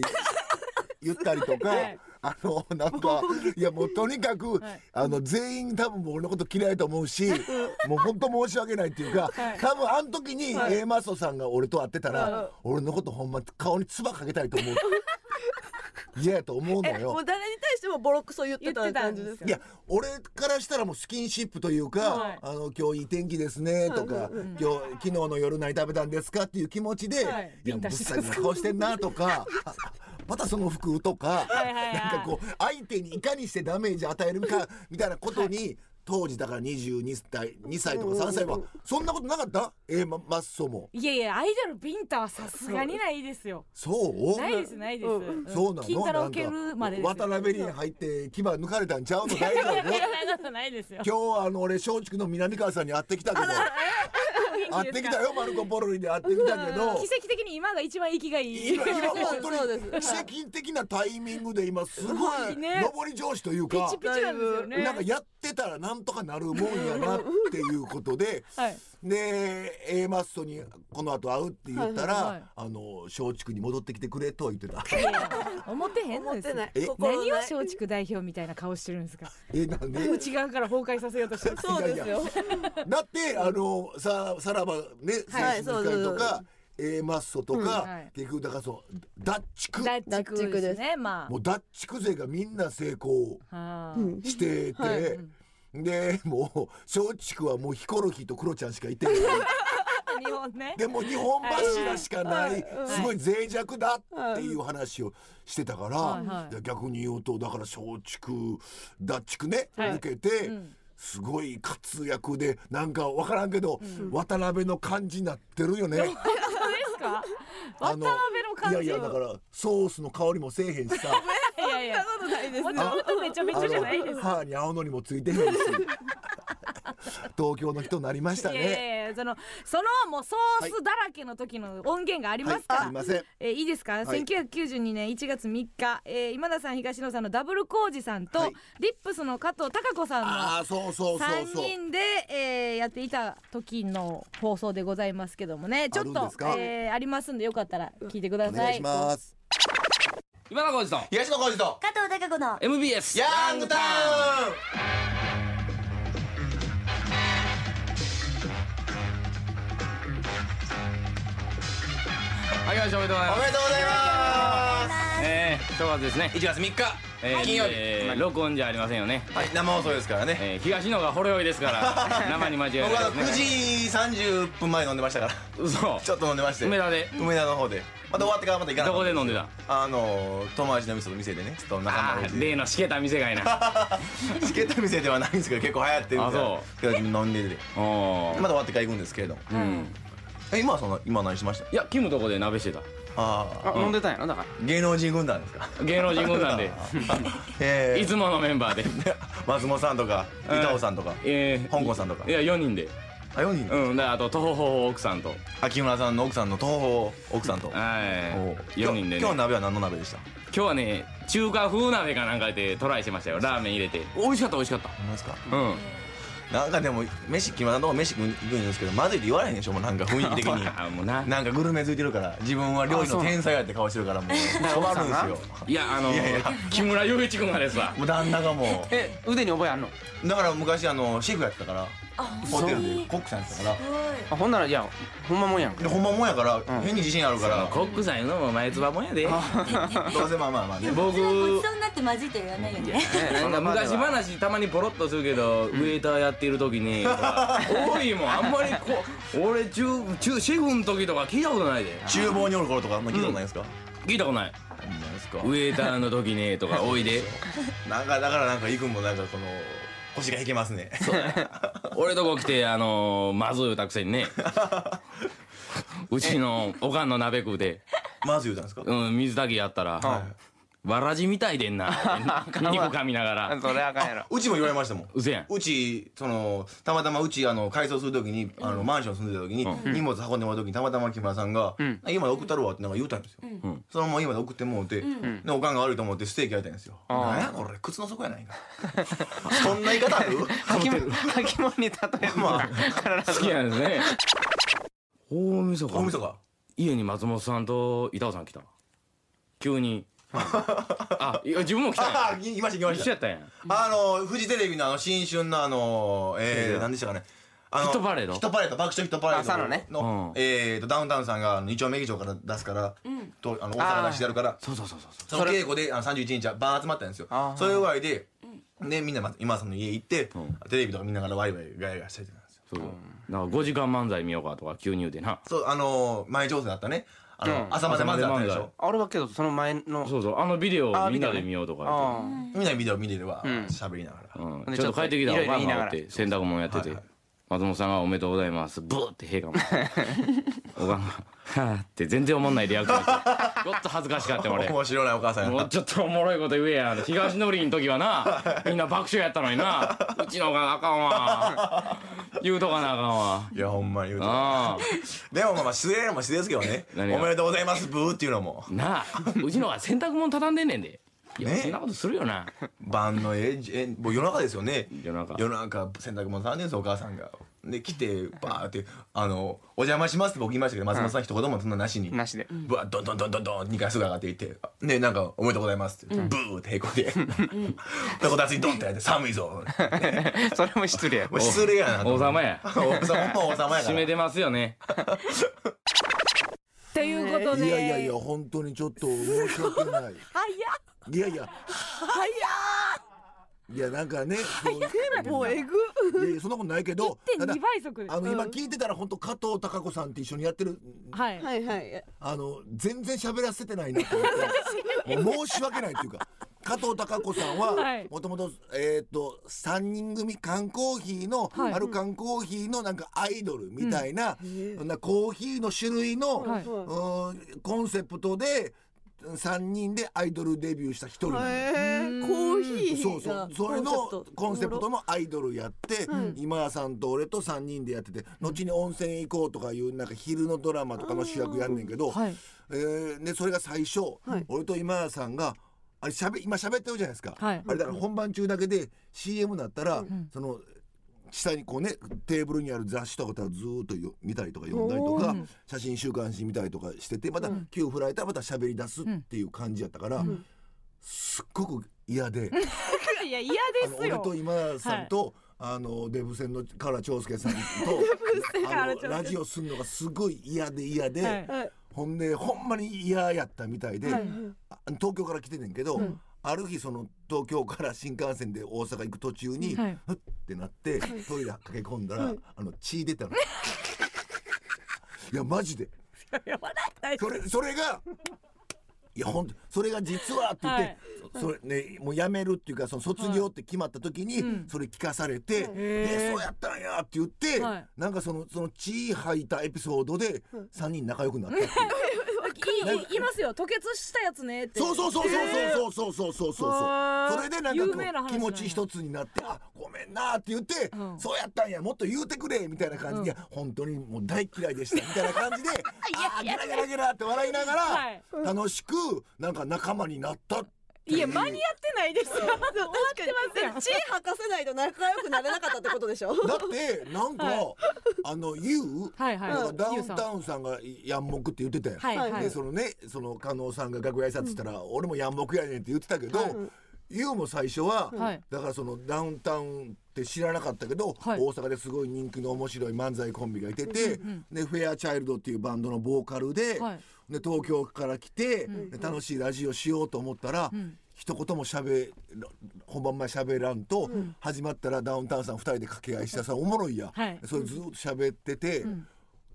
言ったりとか、はいあのなんかいやもうとにかく、はい。あの全員多分俺のこと嫌いと思うし、もう本当申し訳ないっていうか、はい。多分あの時に A マストさんが俺と会ってたら、俺のことほんま顔に唾かけたいと思う。嫌やと思うのよ。えもう。誰に対してもボロクソ言ってた感じです言いや俺からしたらもうスキンシップというか、はい。あの今日いい天気ですねとか、今日昨日の夜何食べたんですかっていう気持ちで、はい。い、やぶっさい顔してんなとかあ またその服とか、なんかこう相手にいかにしてダメージ与えるかみたいなことに、当時だから22歳2歳とか3歳はそんなことなかった？えー、まマッソも。いやいやアイドルビンタはさすがにないですよ。そう？ないですないです、うんそうなの？金太郎受けるまでですよ。渡辺に入って牙抜かれたんちゃうの？大丈夫いやいやそんなことないですよ。今日あの俺松竹の南川さんに会ってきたけど。会ってきたよマルコ・ポロリで会ってきたけど。奇跡的に今が一番息がいい。今今本そう当です。に奇跡的なタイミングで今すごいね。上り調子というピかチピチなんですよね。なんかやってたらなんとかなるもんやなっていうことで はい。で A マッソにこの後会うって言ったら、はいはい。はいあの松竹に戻ってきてくれとは言ってた。思ってへんのですよ。思ってない。え？心ない。何を松竹代表みたいな顔してるんですか？えなんで？内側から崩壊させようとしてる。そうですよ。だってあのささらばねはい。選手会とか A マッソとか、うんはい。結局だからそうダッチク。ダッチクですねまもうダッチク勢がみんな成功してて、はいでもう松竹はもうヒコロヒーとクロちゃんしかいてない。日本ね。でも日本柱しかないはい。すごい脆弱だっていう話をしてたから、逆に言うとだから松竹ダッチクね、はい。抜けて、うん。すごい活躍でなんか分からんけど、渡辺の感じになってるよね。ですか？渡辺の感じ？いやいやだからソースの香りもせえへんしさ。いやいやそんなことないですもともとめちゃめちゃじゃないです。あの歯に青のりもついてへんし 東京の人になりましたね。やいやそのそのもうソースだらけの時の音源がありますか？ら、はい、すいません。えーいいですか、はい。1992年1月3日、えー今田さん東野さんのダブルコージさんと、はい。リップスの加藤貴子さんのああそうそうそう3そう。人で、えーやっていた時の放送でございますけどもね。ちょっとあえーありますんでよかったら聞いてください。お願いします。今田耕司と東野浩二と加藤貴子の MBS ヤングタウはいおめでとうございます。めでとうございます。えー、正月ですね。1月3日。えー金曜日。えー録音じゃありませんよね、はい生放送ですからね。えー、東野がほろ酔いですから 生に間違いない僕は9です時ね30分前飲んでましたから。嘘。ちょっと飲んでまして。梅田で。梅田の方で。また終わってからまた行かなどこで飲んでた？あの友達の店の店でね。ちょっと仲間で例のしけた店がいなチケット店ではないんですけど結構流行ってるんであそけど飲んでて。また終わってから行くんですけれども。うんえ今はその今何してました？いやキムとこで鍋してた。ああ飲んでたんやろ？だか芸能人軍団ですか？芸能人軍団で。えいつものメンバーで。ー、松本さんとかうん。板尾さんとかえー。香港さんとか。いや4人で。あ4人うん。であと東方奥さんと。秋村さんの奥さんの東方奥さんと。はい。お4人でね。今日の鍋は何の鍋でした？今日はね中華風鍋かなんかでトライしましたよ。ラーメン入れて。美味しかった美味しかった。何ですか？うんなんかでも飯決まったとこ飯食いに行くんですけどまずいって言われへんでしょもうなんか雰囲気的に。あもうな。なんかグルメついてるから自分は料理の天才やって顔してるからもう 困るんですよ。いやあのいやいや。木村雄一君がですわもう旦那がもえ腕に覚えあんの？うだから昔あのシェフやってたからホテルでコックさんやってたから。あほんならいやほんまもんやんでほんまもんやから変に自信あるから。コックさんいうのも前つばもんやで。どうせまあまあまあね僕ごちそうになってないよねそんな昔話たまにポロッとするけど、ウェイターやってる時に 多いもん。あんまりこう俺中中シェフの時とか聞いたことないで。厨房におる頃とかあんま聞いたことないですか？聞いたことない。ですか？ウェイターの時にとか多いで。なんかだからなんかいくんもなんかこの腰が引けますね。俺とこ来てあのー、まずい言うたくせにね。うちのおかんの鍋食うて、まず言うたんですか？うん、水炊きやったら、わらじみたいでんな。肉噛みながら。それあかんやろ。うちも言われましたもん。うせやん。うちそのたまたまうちあの改装するときにあのマンション住んでた時に、荷物運んでもらう時にたまたま木村さんがん「家まで送ったるわ」ってなんか言うたんですよ、ん。そのまま家まで送ってもうて、でおかんが悪いと思ってステーキ焼いたんですよ。なんやこれ靴の底やないか。そんな言い方ある？履物に例えるまあ。好きなんですね。大晦日。大晦日。家に松本さんと板尾さん来た急にあいや自分も来たんや。ああ来ました来ました。一緒やったんや。あのフジテレビのあの新春のあのえー、何でしたかね。あのヒットパレードヒットパレード爆笑ヒットパレード朝のね。のうん。えーとダウンタウンさんがあの二丁目劇場から出すから、とあの大阪出してやるからそうそうそうそうその稽古であの31日はバーン集まったんですよ。あー。それぐらいで、でみんなま今田さんの家行って、ん。テレビとか見ながらワイワイガヤガヤしてたんですよ。そう。なんか5時間漫才見ようかとか急に言うてな。そうあのー前調整だったねあの、うん。朝まで漫才あったでしょ？あれはけどその前のそうそうあのビデオあをみんなでビデオね見ようとかあみん。なビデオ見てればうん。喋、りながら、うん、でちょっと帰ってきたらおかんちょっといろいろ言いなががおらって洗濯物やってて、はいはい松本さんが「おめでとうございます」ブーって陛下もおかんが「はあ」って全然おもんないリアクションしてちょっと恥ずかしかった俺面白いなお母さんやなもうちょっとおもろいこと言えや東のりの時はなみんな爆笑やったのにな。うちのおかんあかんわ。言うとかなあかんわ。いやほんまに言うとあでもまあまあ失礼なも失礼ですけどね。お何が？めでとうございますブーっていうのも。あなあ。うちのが洗濯物畳んでんねんでいや、ね。そんなことするよな。晩のええもう夜中ですよね。夜中。夜中洗濯物頼んでんですよお母さんが。で来てバーってあの「お邪魔します」って僕言いましたけど松本さん一言もそんななしに。なしで。ブワッドンドンドンドンドン2回すぐ上がっていってでなんか「おめでとうございます」って。言って、ブーってへこんで「どこだつにドンってやって寒いぞ」それも失礼やもう失礼やなと王様や。王様も王様やから 締めてますよねということでいやいやいや本当にちょっと申し訳ない。早っ。いやいや。早いやなんかねもうえぐ。いやいやそんなことないけどただ1.2倍速あの今うん。聞いてたら本当加藤貴子さんって一緒にやってるはい。はいはい。あの全然喋らせてないなと思って。もう申し訳ないっていうか加藤貴子さんははい。もともとえっと3人組缶コーヒーの、はい。ある缶コーヒーのなんかアイドルみたいな、そんなコーヒーの種類の、はい。うんコンセプトで3人でアイドルデビューした一人コーヒーそうそう。それのコンセプト。ののアイドルやって、今田さんと俺と3人でやってて後に温泉行こうとかいうなんか昼のドラマとかの主役やんねんけど、はい。えーでそれが最初、はい。俺と今田さんがあれしゃべ今喋ってるじゃないですか、はい。あれだから本番中だけで CM なったら、その下にこうねテーブルにある雑誌とかずーっとよ見たりとか読んだりとか、うん。写真週刊誌見たりとかしててまた急振られたらまた喋り出すっていう感じやったから、すっごく嫌で。いや嫌ですよ。と今田さんと、あのデブ戦の唐長介さんと ラジオすんのがすごい嫌で嫌で、はい。はいほんでほんまに嫌やったみたいで、はいあ東京から来てんねんけど、ある日その東京から新幹線で大阪行く途中に、はい。ふってなってトイレ駆け込んだら、あの血出たの。いやマジで。それそれがいやほんとそれが実はって言って、はい。それねもうやめるっていうかその卒業って決まった時にうん。それ聞かされて、へー。えそうやったんやって言って、はい。なんかそのその血吐いたエピソードで3人仲良くなったっていう。いいいますよ。吐血したやつねって。そうそうそうそうそうそうそうそうそう。あー。それでなんか気持ち一つになって「あごめんな」って言ってうん「そうやったんやもっと言うてくれ」みたいな感じで「いや本当にもう大嫌いでした」みたいな感じで「あーゲラゲラゲラ」って笑いながはい。ら楽しくなんか仲間になったっいや間に合ってないですよ。終わってますよ。血吐かせないと仲良くなれなかったってことでしょ。だってなんか、はい。あの YOU はいはい。なんかダウンタウンさんがやんもくって言ってたよ、はいはい。でそのねその加納さんが楽屋挨拶したら、俺もやんもくやねんって言ってたけど、ユウも最初は、はい。だからそのダウンタウンって知らなかったけど、はい。大阪ですごい人気の面白い漫才コンビがいてて、でフェアチャイルドっていうバンドのボーカルで,、はいで東京から来て、で楽しいラジオしようと思ったら、一言もしゃべ本番前しゃべらん。と、始まったらダウンタウンさん二人で掛け合いしたさおもろいや、はい。それずっと喋ってて、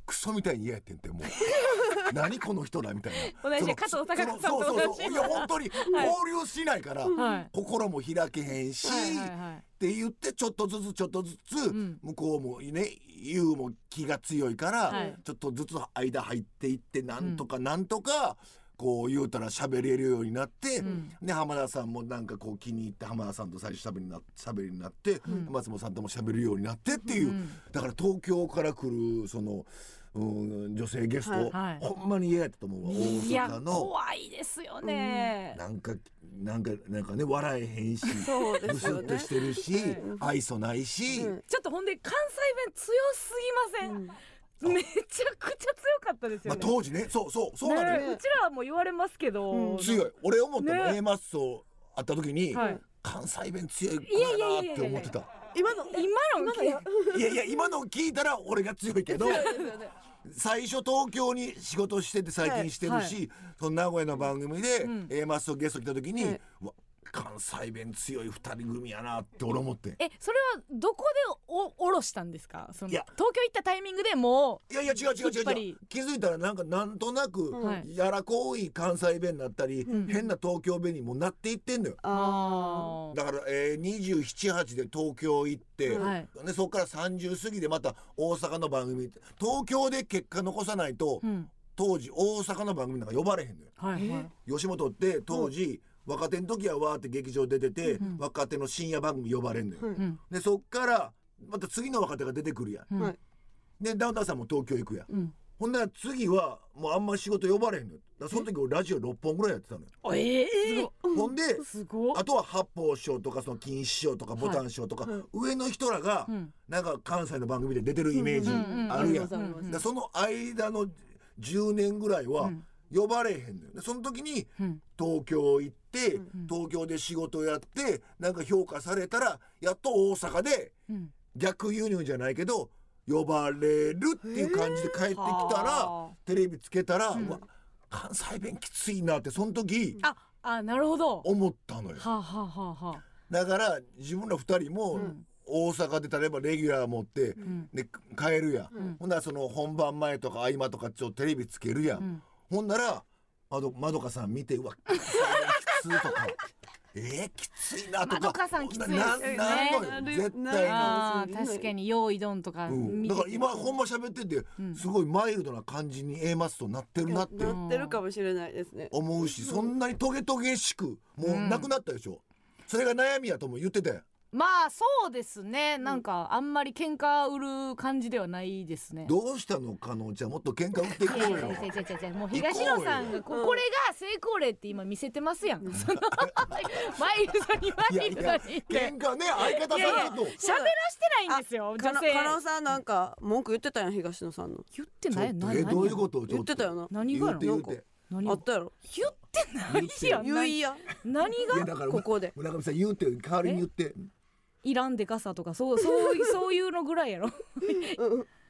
クソみたいに嫌やってんてもう 何この人らみたいな。同じ加藤隆子さんとそのそう同じそうそう。いや本当に交流しないから、はい。心も開けへんし、はいはいはいって言ってちょっとずつちょっとずつ、ん。向こうもねユウも気が強いから、はい。ちょっとずつ間入っていってなんとかなんとか、こう言うたら喋れるようになって、で浜田さんもなんかこう気に入って浜田さんと最初喋りにな喋りになって、松本さんとも喋るようになってっていう、だから東京から来るその、うん、女性ゲスト、はいはい。ほんまに嫌やったと思うわいや大阪の。怖いですよね、なんかなんかなんかね笑えへんしそうですよね。ッとしてるし、愛想ないし、うん。ちょっとほんで関西弁強すぎません、めちゃくちゃ強かったですまあ、よね、当時ね。そうそうそうなのよ、ねうちらはもう言われますけど、強い。俺思ったもん、ね。A マッソ会った時に、はい。関西弁強い子いやいやなっやいやいやて思ってた今の 今の聞いいやいや今の聞いたら俺が強いけど最初東京に仕事してて最近してるし、は いその名古屋の番組で、ん A マッソゲスト来た時に、はい関西弁強い二人組やなって俺思って。えそれはどこでおおろしたんですか？そのいや。東京行ったタイミングでもいやいや違う違う違う違う。気づいたらなんかなんとなくはい。やらこい関西弁になったり、変な東京弁にもなっていってんのよ。うあだから、えー、278で東京行って、はい。でそこから30過ぎでまた大阪の番組東京で結果残さないと、ーうん。当時大阪の番組なんか呼ばれへんのよ。はいはい。吉本って当時、若手の時はわーって劇場出てて、若手の深夜番組呼ばれんのよ、ん。でそっからまた次の若手が出てくるやん、うん。はい。でダウンタウンさんも東京行くやん、ん。ほんなら次はもうあんま仕事呼ばれへんのよ。その時俺ラジオ6本ぐらいやってたのよ。ええほんであとは八方師匠とかその金師匠とかボタン師匠とか、上の人らがん。なんか関西の番組で出てるイメージあるやん。その間の10年ぐらいは呼ばれへんのよ。でその時にん。東京行って、東京で仕事やってなんか評価されたらやっと大阪でうん。逆輸入じゃないけど呼ばれるっていう感じで帰ってきたらはあ。テレビつけたら、うわ関西弁きついなってその時ああなるほど。は思ったのよ。あ、はあはあはあ、だから自分ら二人も大阪で例えばレギュラー持って、で帰るやん、ほんならその本番前とか合間とかちょっとテレビつけるやん、ほんならまどまどかさん見てうわきついとか。えー、きついなとか。まどかさんきついですよね。ななんのよ絶対。確かに用意どんとかうん、だから今ほんま喋ってて、すごいマイルドな感じに A マスとなってるなってなってるかもしれないですね。思うし、そんなにトゲトゲしくもうなくなったでしょ、それが悩みやとも言ってたよまあそうですねなんかあんまり喧嘩売る感じではないですねどうしたのかのちゃんもっと喧嘩売っていこうよいやいやいやいやいやいやもう東野さんがここれが成功例って今見せてますやん。そのマイルドにマイルドにって。喧嘩ね相方さんと喋らしてないんですよか女性。な加納さんなんか文句言ってたやん東野さんの言ってないなえ何どういうこと言ってたよな何が言うて言うて何あったやろ言ってないやん。言いや何がここで村上さん言うて代わりに言っていらんでかさとかそう そういうそういうのぐらいやろ。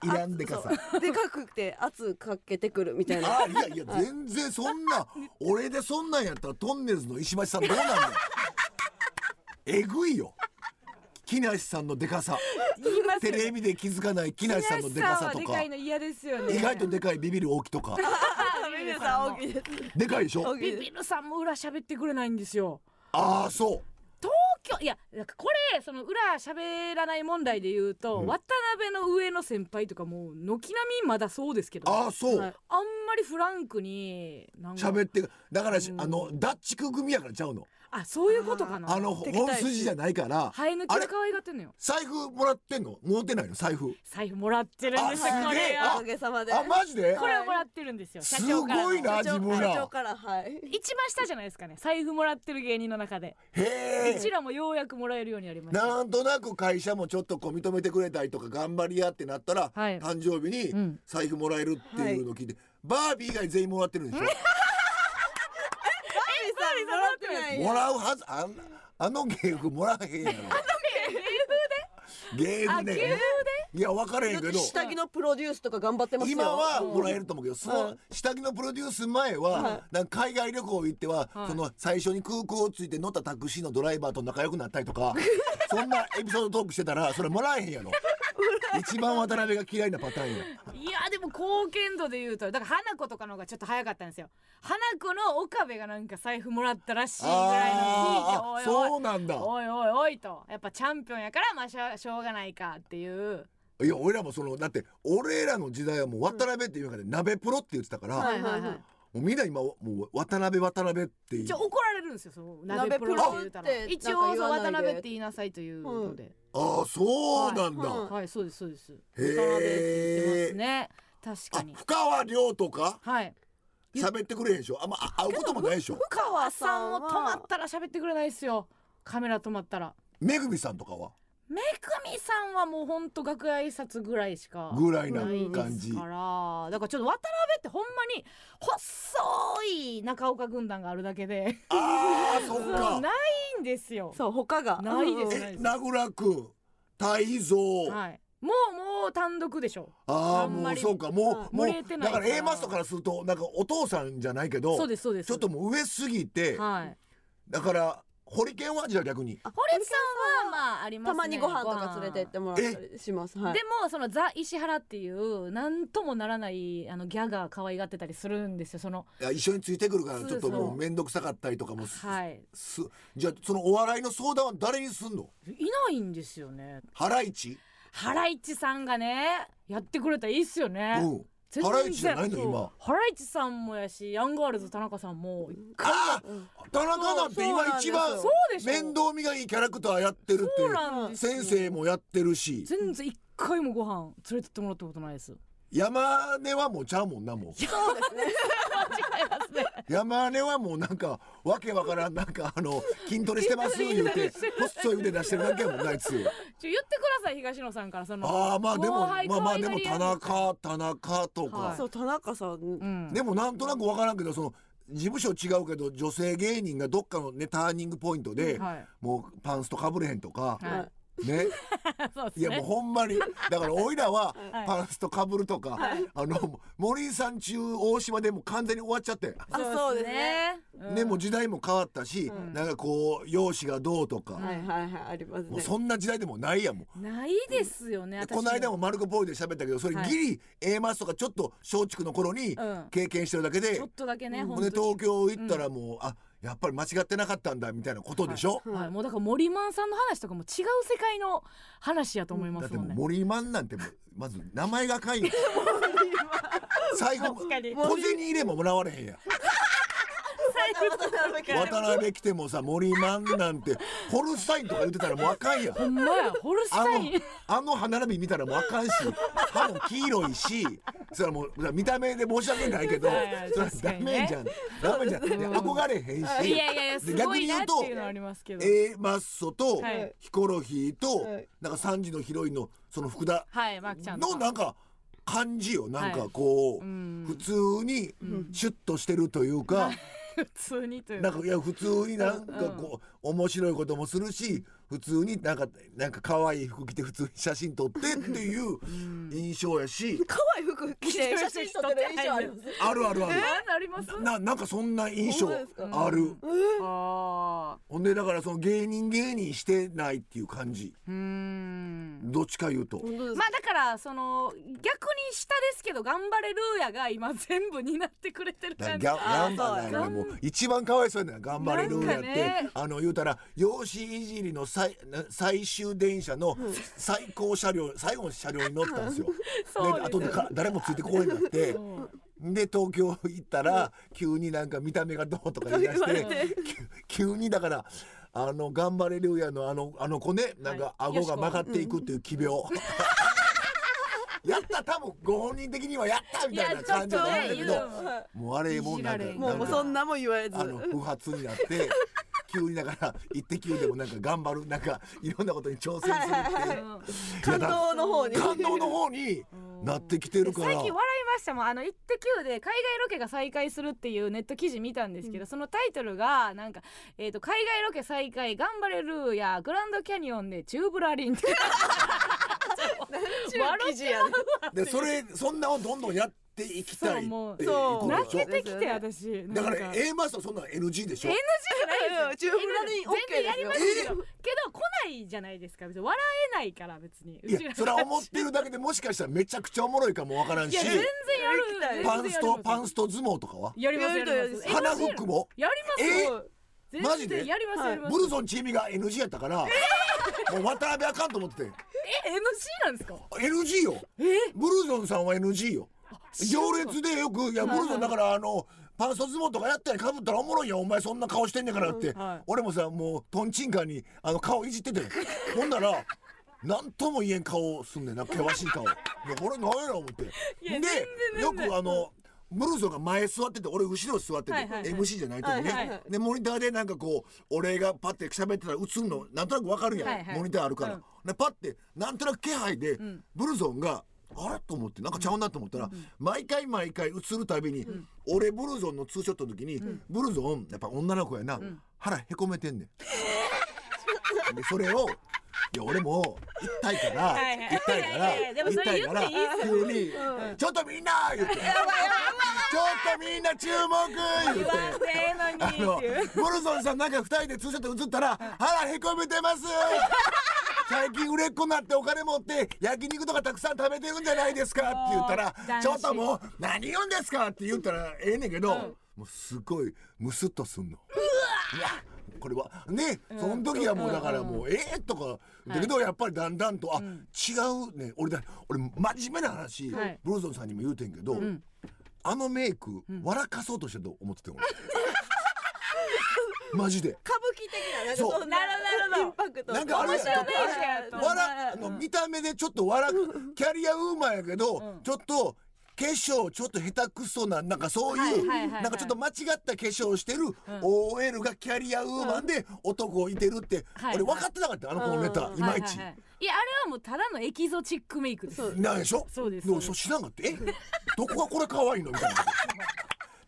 いらんでかさ。でかくて圧かけてくるみたいな。あいやいや全然そんな俺でそんなんやったらトンネルズの石橋さんどうなんだよえぐいよ。木梨さんのでかさ。テレビで気づかない木梨さんのでかさとか。意外とでかいビビる大きとか。ビビるさん大きいです。でかいでしょ？ビビるさんも裏喋ってくれないんですよ。ああそう東京いやなんかこれその裏喋らない問題で言うと、渡辺の上の先輩とかもう軒並みまだそうですけどああそう、はい。あんまりフランクになんか喋ってだからし、あのダッチク組やからちゃうのあそういうことかな。あの本筋じゃないから。生え抜きが可愛がってんのよ財布もらってんの？持ってないの？財布。財布もらってるんですよこれよおかげさまで。あマジで？これをもらってるんですよ社す長からの。ごいな社長自分。ら社長からはい。一番下じゃないですかね財布もらってる芸人の中で。へえ。うちらもようやくもらえるようになりました。なんとなく会社もちょっとこう認めてくれたりとか頑張りやってなったら、はい。誕生日にうん財布もらえるっていうのを聞いて、バービー以外全員もらってるんでしょ？ないもらうはずあんあの芸風もらえへんやろ。芸風ねあ芸風いや分からへんけど。て下着のプロデュースとか頑張ってますよ。今はもらえるると思うけど、そはの下着のプロデュース前は、はい。なんか海外旅行行っては、はい。その最初に空港を着いて乗ったタクシーのドライバーと仲良くなったりとか そんなエピソードトークしてたらそれもらえへんやろ 一番渡辺が嫌いなパターンや。いやでも貢献度で言うとだから花子とかの方がちょっと早かったんですよ。花子の岡部がなんか財布もらったらしいぐらいのおいおい。そうなんだ。おいおいおいと。やっぱチャンピオンやからまあしょしょうがないかっていう。いや俺らもそのだって俺らの時代はもう渡辺っていう中で鍋プロって言ってたから、はいはいはいもうみんな今もう渡辺渡辺っていう。一応怒られるんですよその鍋プロって言って一応渡辺って言いなさいというので、ああそうなんだ、はいはいそうですそうです。渡辺って言ってますね。確かに。あ深川亮とか？はい。喋ってくれへんでしょ？あんまあ会うこともないでしょ？深川さんも止まったら喋ってくれないですよ。カメラ止まったら。めぐみさんとかは？めぐみさんはもうほんと楽屋挨拶ぐらいしかぐらいな感じですから。だからちょっと渡辺ってほんまに細い中岡軍団があるだけで。ああそっか。ないんですよ。そう他が。ないですえ名倉君泰造、はい。もうもう単独でしょ。ああもうそうか。もうもうだから A マストからするとなんかお父さんじゃないけどそうですそうです。ちょっともう上すぎて、はい。だからホリケンはじゃあ逆に？堀内さんはまあありますね。たまにご飯とか連れてってもらったりします。はい。でもそのザ石原っていうなんともならないあのギャガー可愛がってたりするんですよ。そのいや一緒についてくるからちょっともそうう。面倒くさかったりとかもす,、はい。すじゃあそのお笑いの相談は誰にすんの？いないんですよね。ハライチ？ハライチさんがねやってくれたらいいっすよね、うんハライチじゃないの今。ハライチさんもやしヤンガールズ田中さんも。ああ田中なんて今一番面倒見がいいキャラクターやってるって先生もやってるし。全然一回もご飯連れてってもらったことないです山根はもうちゃうもんなもう。そうですね。違いますね。山根はもうなんかわけわからんなんかあの筋トレしてます言うて。細い腕出してるだけやもんなあいつ。ちょ言ってください東野さんからそのああまあでもまあまあでも田中田中とか、はい。そう田中さん。うん。でもなんとなくわからんけどその事務所違うけど女性芸人がどっかのねターニングポイントで、はい。もうパンストかぶれへんとか、はいね。そうですいやもうねほんまに。だからおいらは はい。パンストかぶるとか、あの森井さん中大島でもう完全に終わっちゃって。あそうですね。うん。ねもう時代も変わったし、うん。なんかこう容姿がどうとか、はいはいはいありますね。もうそんな時代でもないやんもうないですよね私この間もマルコ・ポールで喋ったけどそれはいギリ A マスとかちょっと松竹の頃にうん。経験してるだけで、ちょっとだけね、うん。ほんで東京行ったらもう、あやっぱり間違ってなかったんだみたいなことでしょ、はい、もうだから森マンさんの話とかも違う世界の話やと思いまだってもう。森マンなんてもまず名前がかいて最後確かに小銭入れももらわれへんや 渡辺来てもさ森マンなんてホルスタインとか言ってたらもうあかんやん。ほんまや、ホルスあのタイン。あの歯並び見たらもうあかんし歯も黄色いしそれはもう見た目で申し訳ないけどそれはダメじゃん。ダメじゃん。で憧れへんしいやいやいや、すごいなっていうのはありますけど。A マッソとはい。ヒコロヒーとはい。なんか3時のヒロインのその福田はい、マークちゃんとか。のなんか感じよ。なんかはいこううん。普通にシュッとしてるというか 普通にというなんかいや普通になんかこう面白いこともするし普通になんかなんか可愛い服着て普通に写真撮ってっていう印象やし。可愛い服着て写真撮ってる印象あります。あるあるある。ああります？ななんかそんな印象ある。あほんでだからその芸人芸人してないっていう感じ。ーうーん。どっちか言うと。まあだからその逆に下ですけど頑張れるーやが今全部担ってくれてる感じ。ギャ頑張あーそう。らもう一番かわいそうやねん。頑張れるやって、あの言うたら養子いじりの最な最終電車の最高車両最後の車両に乗ったんですよ。そうですで後でか誰もついてこいになってで東京行ったら、急になんか見た目がどうとか言い出して急 急にだからあの頑張れるやのあのあの子ねなんかはい顎が曲がっていくっていう奇病。やった多分ご本人的にはやったみたいな感じだと思うんだけどもうあれもうなんかもうそんなもん言われず。あの不発になって 急にだから「イッテ Q!」でもなんか頑張るなんかいろんなことに挑戦するっていう。感動の方に。感動の方になってきてるから。最近笑いましたもん。あの「イッテ Q!」で海外ロケが再開するっていうネット記事見たんですけど、そのタイトルがなんか、えーと「海外ロケ再開頑張れる」や「グランドキャニオンでチューブラリン」って。記事やねでそれそんなをどんどんやっていきたいっていうそうことでしょ。泣けてきて私。だから A マスターそんなの NG でしょ。NG じゃないよ。チューブラリン OK 全然やりますけど、けど来ないじゃないですか別に笑えないから別に。いやそれは思ってるだけでもしかしたらめちゃくちゃおもろいかもわからんし。いや全然やる。パンストパンススト相撲とかは？やりますやります。ます鼻フックも？やりますよ。マジで？やりますやります。ブルゾンチーミが NG やったからもう渡辺あかんと思ってて。え？NG なんですか？NG よ。ブルゾンさんは NG よ行列でよくいやブルゾンだからあのパンスト相撲とかやったりかぶったらおもろいやん。お前そんな顔してんねんからって、はい。俺もさもうトンチンカンにあの顔いじってて。ほんならなんとも言えん顔すんねんな険しい顔。いや俺何やろ思って。でよくあのブルゾンが前座ってて俺後ろ座ってて、MC じゃない時ね、はいはいでモニターでなんかこう俺がパッて喋ってたら映るのなんとなくわかるやん、はいはい。モニターあるから、うん。でパッてなんとなく気配で、ん。ブルゾンがあれ？と思ってなんかちゃうなと思ったら、毎回毎回映るたびに、俺ブルゾンのツーショットの時に、ブルゾンやっぱ女の子やな、腹へこめてんねん。でそれをいや俺も行きたいからはいからいやいから急に「ちょっとみんな!」言って「ちょっとみんな注目!」言って。ブルゾンさんなんか二人でツーショット写ったら腹へこめてます最近売れっ子になってお金持って焼肉とかたくさん食べてるんじゃないですかって言ったらちょっともう何言うんですかって言ったらええねんけど、もうすごいムスッとすんの。これはね、その時はもうだからもうええとかだけどやっぱりだんだんとあ、違うね。俺だ俺真面目な話、はい。ブルゾンさんにも言うてんけど、あのメイク、笑かそうとしてると思ってて俺マジで。歌舞伎的ななんかそんななるほどなるほど。インパクト。なんかあれ笑あの見た目でちょっと笑うキャリアウーマンやけど、ん。ちょっと化粧ちょっと下手くそななんかそういう、なんかちょっと間違った化粧をしてる OL がキャリアウーマンで男をいてるって、はい俺分かってなかったあの子のネタ、うんいまいち、いやあれはもうただのエキゾチックメイクですなんでしょ？そうです。そうですそう知らんかった。え？どこがこれ可愛いの？みたいな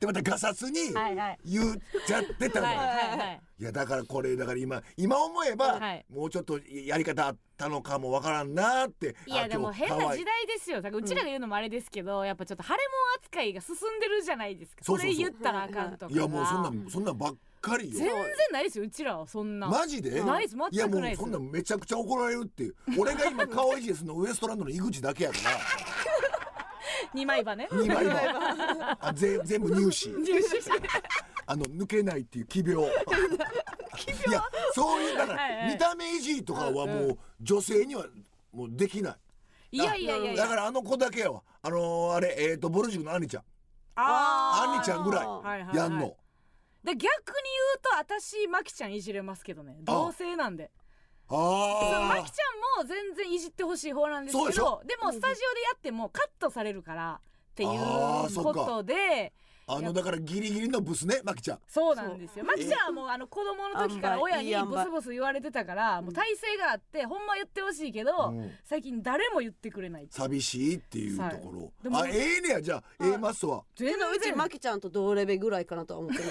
でまたガサツに言っちゃってたの、はいやだからこれだから今今思えば、はいもうちょっとやり方あったのかもわからんなっていやあでも変な時代ですよ。だからうちらが言うのもあれですけど、やっぱちょっと腫れ物扱いが進んでるじゃないですか。それ言ったらあかんとか。いやもうそんなんそんなんばっかりよ。全然ないですようちらはそんな。マジで？ないです。全くいやもうないですそんなんめちゃくちゃ怒られるっていう。俺が今顔いじですのウエストランドの井口だけやから 二枚刃ね。2枚はあぜ全部入試 あの抜けないっていう奇病。いやそういうだから見た目いじりとかはもう女性にはもうできない。いやいやいやだからあの子だけやわあのーあれえっ、とボルジュクのアンニちゃん。あー。アンニちゃんぐらいやんの、で逆に言うと私マキちゃんいじれますけどね。あ。同性なんでそうああマキちゃんも全然いじってほしい方なんですけどでもスタジオでやってもカットされるからっていうことであのだからギリギリのブスねマキちゃん。そうなんですよ。マキちゃんはもうあの子供の時から親にブスブス言われてたからもう体勢があってほんま言ってほしいけどうん。最近誰も言ってくれない。っていう寂しいっていうところ、でもあええねやじゃあ。A マッソは。全けどうち然マキちゃんと同レベルぐらいかなとは思ってるん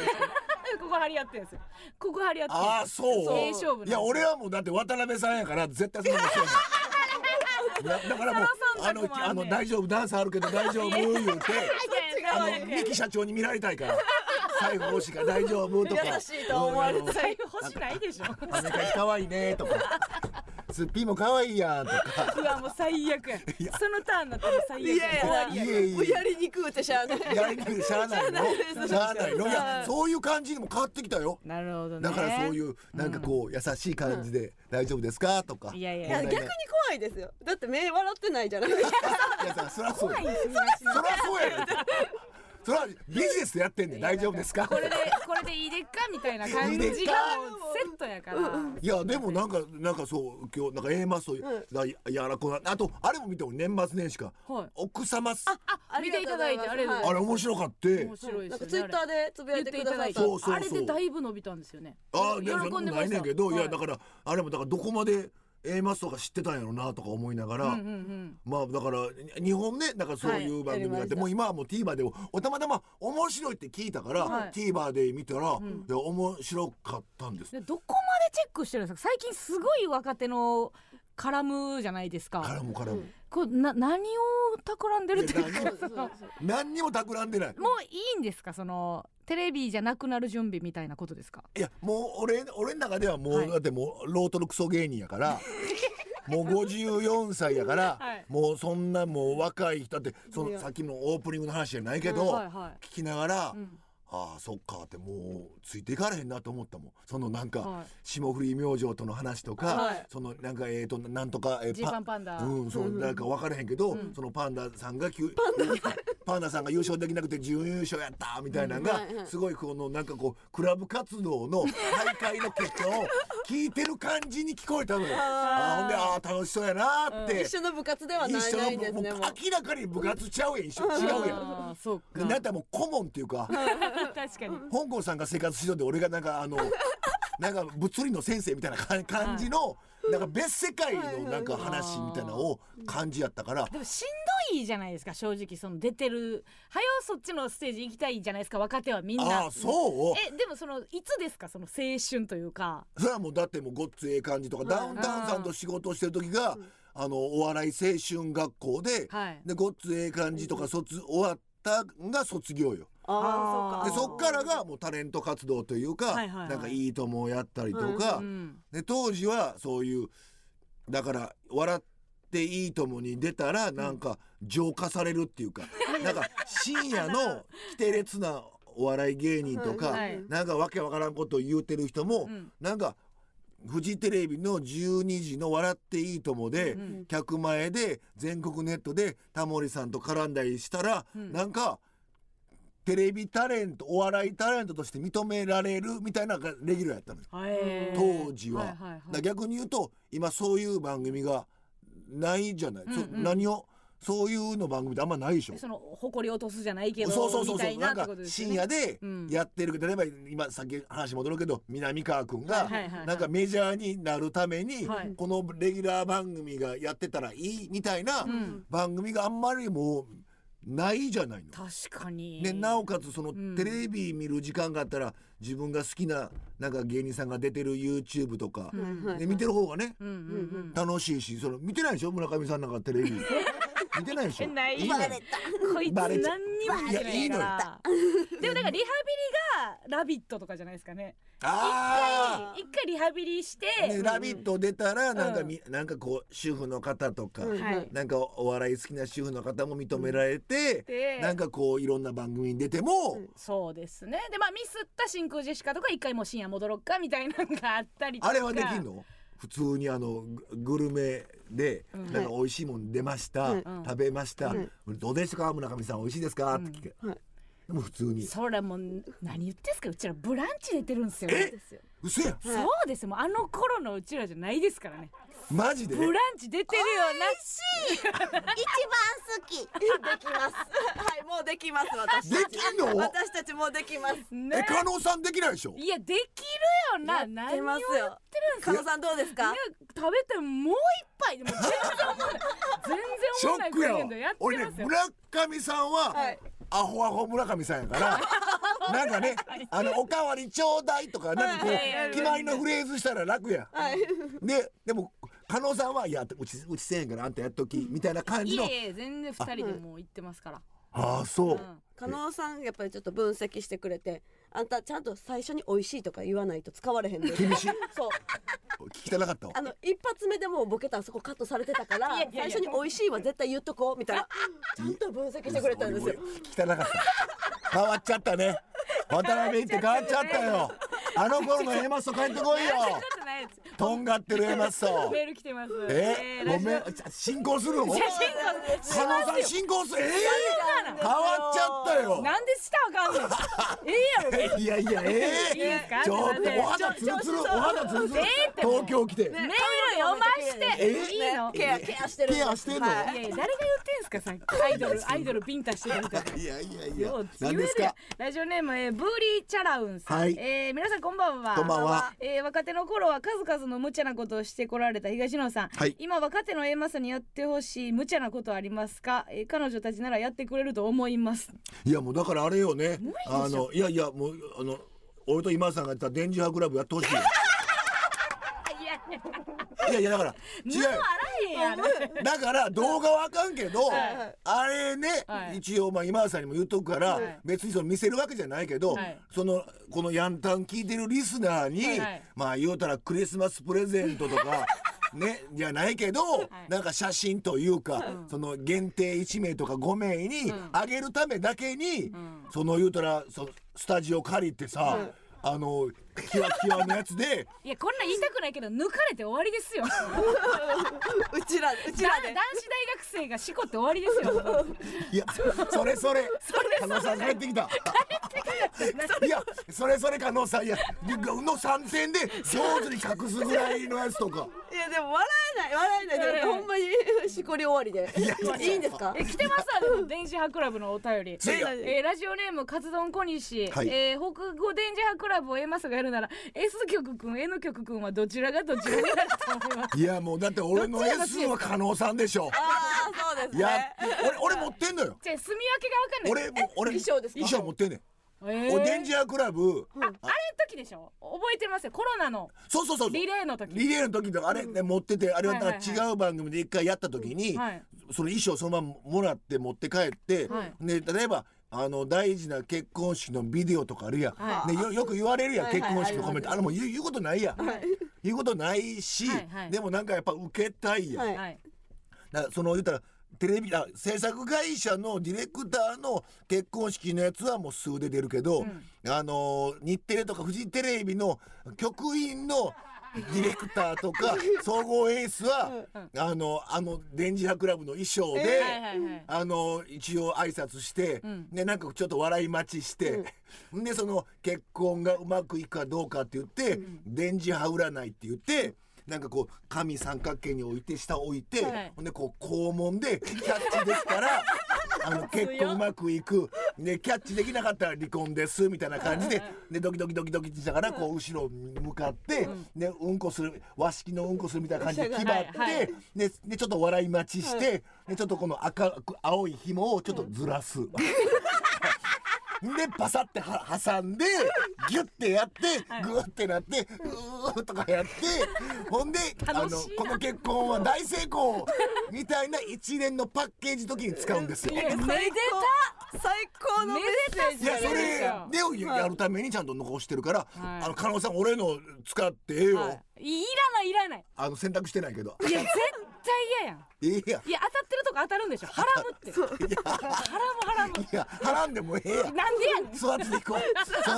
でここ張り合ってるんですよ。ここ張り合ってああそう？そう。ええ勝負いや俺はもうだって渡辺さんやから絶対そんなことしないだからもうあのあの大丈夫ダンスあるけど大丈夫言うて あの三木社長に見られたいから。財布欲しいから大丈夫とか。優しいと思われたい。財布欲しないでしょ。アメカジ可愛いねとかすっぴーも可愛いやんとか。うわもう最悪や。そのターンになったら最悪いやいやいやいや。もうやりにくうてしゃあない。やりにくいしゃあないの。しゃあないの。いやそういう感じにも変わってきたよ。なるほどね。だからそういうなんかこう優しい感じで大丈夫ですか？とか。いやいや。い。や逆に怖いですよ。だって目笑ってないじゃないですか。いやさそりゃそうや。そりゃそうやよ それはビジネスでやってんねん。大丈夫ですか？これでこれでいいでっかみたいな感じがセットやから。いやでもなんかなんかそう今日なんか A マストだやらこなあとあれも見ても年末年始か。はい。奥様すあ見ていただいてありがとうございあれ面白かって。面白いですよね。かツイッターでつぶやいてくださった。そうそうあれでだいぶ伸びたんですよね。ああで喜もんでましたないねんけどいはいやだからあれもだからどこまで A マスとか知ってたんやろなとか思いながら、うんうんうん。まあだから日本ねなんかそういう番組があって、はいもう今はもう TVer でもおたまたま面白いって聞いたから、はい。TVer で見たら、いや面白かったんです。でどこまでチェックしてるんですか？最近すごい若手の絡むじゃないですか。からもからも、こうな何を企んでるっていうか。何にも企んでない。もういいんですか？そのテレビじゃなくなる準備みたいなことですか？いやもう俺俺の中ではもう、はい。だってもうロートのクソ芸人やから もう54歳やから、はい。もうそんなもう若い人だってそいや。のさっきのオープニングの話じゃないけど、はいは聞きながら、い、うん。ああそっかってもうついていかれへんなと思ったもん。そのなんか、はい。霜降り明星との話とか、はい。そのなんかえーとなんとか、えージーパンパンダ。うんそうなんか分からへんけど、そのパンダさんがきゅパンダ さんが優勝できなくて準優勝やったみたいなのが、すごいこのなんかこうクラブ活動の大会の結果を聞いてる感じに聞こえたのよ。あー。ほんであー楽しそうやなーって、一緒の部活ではないないんですね明らかに部活ちゃうやん一緒違うやん。そうか。でなんやったらもう顧問っていうか。確かに。香港さんが生活しようで俺がなんかあの なんか物理の先生みたいなか感じのなんか別世界のなんか話みたいなのを感じやったから。でもしんどいじゃないですか正直その出てる。はよそっちのステージ行きたいじゃないですか若手はみんな。ああそう？えでもそのいつですかその青春というか。それはもうだってもうごっつええ感じとかダウンタウンさんと仕事をしてる時があのお笑い青春学校ではい。でごっつええ感じとか卒終わったんが卒業よ。ああでそっからがもうタレント活動というか、はいはいはい。なんかいいともやったりとか、うん。で当時はそういうだから「笑っていいとも」に出たらなんか浄化されるっていうか、なんか深夜の規定列なお笑い芸人とか、はい。なんかわけわからんことを言うてる人も、うん。なんかフジテレビの12時の「笑っていいとも」で、ん客前で全国ネットでタモリさんと絡んだりしたら、ん。なんかテレビタレントお笑いタレントとして認められるみたいなレギュラーやったのよ。当時は,、逆に言うと今そういう番組がないじゃない、そうんうん。何をそういうの番組ってあんまないでしょ。その誇り落とすじゃないけどそうそうそうみたいなってそうなんか深夜でうん。やってるけど例えば今さっき話戻るけど南川君がなんかメジャーになるためにはい。このレギュラー番組がやってたらいいみたいなん。番組があんまりもうないじゃないの。確かに。でなおかつそのん。テレビ見る時間があったら自分が好きななんか芸人さんが出てる YouTube とかはいで見てる方がねうんうんうん楽しいしその見てないでしょ？村上さんなんかテレビ。見てないでしょ？ない。いいのよ。こいつバレちゃ何にも見てないから。でもなんかリハビリが「ラビット!」とかじゃないですかねあ一回リハビリして。あ、ね、ラビット!」出たらなんかうんみ、なんかこう主婦の方とか、はい。なんかお笑い好きな主婦の方も認められて、でなんかこういろんな番組に出ても、そうですね。でまあミスった真空ジェシカとか一回もう深夜戻ろっかみたいなのがあったりとか。あれはできんの？普通にあのググルメで、なんか美味しいもん出ました、ん。食べました、どうでしたか？村上さん美味しいですか、って聞け、はいでも普通に。それもう何言ってんすかうちらブランチ出てるんですよ。え？ですよ。嘘やん。そうです。よもうあの頃のうちらじゃないですからね。マジで？ブランチ出てるよ一番好き。できます。はいもうできます私できんの？私たちもうできます。なねえ加納さんできないでしょ？いやできるよな。やってます何をやよ加納さんどうですか？いや食べてもう一杯。でも全然思わない全ショ然思わない俺ねますよ。村上さんは、はいアホアホ村上さんやから なんかねあのおかわりちょうだいとかなんかこう決まりのフレーズしたら楽やはい。ででも加納さんはいやうちうちせえへんからあんたやっときみたいな感じの。いえいえ全然二人でもう行ってますから。ああそう、うん。加納さんやっぱりちょっと分析してくれてあんたちゃんと最初に美味しいとか言わないと使われへんで。厳しい。そう。聞きたなかった。わあの一発目でもうボケたらそこカットされてたからいやいやいや最初に美味しいは絶対言っとこうみたいな。ちゃんと分析してくれたんですよ。聞きたなかった。変わっちゃったね。渡辺って変わっちゃったよ。あの頃の A マスト帰ってこいよ。ちょっとんがってるえますそうメール来てます。え？ー、ごめん。進行するの？加納さん進行する？えー、変わっちゃったよ。なんでしたあかんねん ええやろ。いやいやえいいですか？ー、ちょっとお肌ツルツルお肌ツルツル。東京来て、メール読まして。えいいの。ケアケアしてるケアしてんの、誰が言ってんすかさっき。アイドル アイドルビンタしてるみたいな。いやいやいや。何ですか？ラジオネーム、えー、ブーリーチャラウンさん、はい。えー皆さんこんばんは。こんばんは。えー若手の頃は数々の無茶なことをしてこられた東野さん、はい。今若手の A マスにやってほしい無茶なことありますか、えー彼女たちならやってくれると思います。いやもうだからあれよね。あのいやいやもうあの俺と今田さんがやった電磁波クラブやってほしいよ いやいやだから 違う。だから動画はあかんけど、はい。あれね、はい。一応まあ今田さんにも言っとくから、はい。別にその見せるわけじゃないけど、はい。そのこのヤンタン聞いてるリスナーに、まあ言うたらクリスマスプレゼントとか ねじゃないけど、なんか写真というか、その限定1名とか5名にあげるためだけに、その言うたらそスタジオ借りてさ、あのキワキワのやつで。いやこんなん言いたくないけど抜かれて終わりですよ。うちらうちだらで。男子大学生がしこって終わりですよ。いやそれそれ。加納さん帰ってきた。いやそれそれ加納さんいやの3点で上手に隠すぐらいのやつとか。いやでも笑えない笑えない。でもほんまにしこり終わりで。いいんですか？え来てますわでも電子波クラブのお便り。えーラジオネームカツ丼小西、はい。えー北語電磁波クラブを A マスがやるなら S 曲くん N 曲くんはどちらがどちらになると思います？いやもうだって俺の S は加納さんでしょ。ああそうですいやね俺俺持ってんのよ。じゃあ住み分けがわかんない。俺も俺衣装ですか？衣装持ってんねん。えー。俺電磁波クラブ。ああれの時でしょ？覚えてますよ。コロナの。そうそうそう。リレーの時。リレーの時とかあれね持っててあれははいはいはい。違う番組で一回やった時にはい。その衣装そのままもらって持って帰ってはい。で例えばあの大事な結婚式のビデオとかあるやん、はね、よよく言われるやん、はいはい結婚式のコメント。あれもう言う言うことないやん、言うことないし、はいはい。でもなんかやっぱ受けたいやん、はい。はい。だからその言ったらテレビあ制作会社のディレクターの結婚式のやつはもう数で出るけど、あの日テレとかフジテレビの局員のディレクターとか総合演出は、あのあの電磁波クラブの衣装で、あの一応挨拶して、ん。ねなんかちょっと笑い待ちして、でその結婚がうまくいくかどうかって言って、電磁波占いって言って。なんかこう紙三角形に置いて下置いて、はい。ほんでこう肛門でキャッチできたら あの結婚うまくいく。でキャッチできなかったら離婚ですみたいな感じでで ドキドキドキドキしながらこう後ろに向かって、でうんこする和式のうんこするみたいな感じで気張って、はい。はいちょっと笑い待ちして、でちょっとこの赤く青い紐をちょっとずらす。でパサっては挟んでギュッてやってグーってなってうーとかやってほんであのこの結婚は大成功みたいな一連のパッケージ時に使うんですよ。めで最高。のメッセージいやそれでやるためにちゃんと残してるから、はい。あの加納さん俺の使ってええよ、い、いらないいらない。あの選択してないけど。いや絶対嫌やん。ええや。んいや当たってるとこ当たるんでしょ。ハラムって。ハラムハラムいや払んでもええやん。なんでやねん。育てていこう。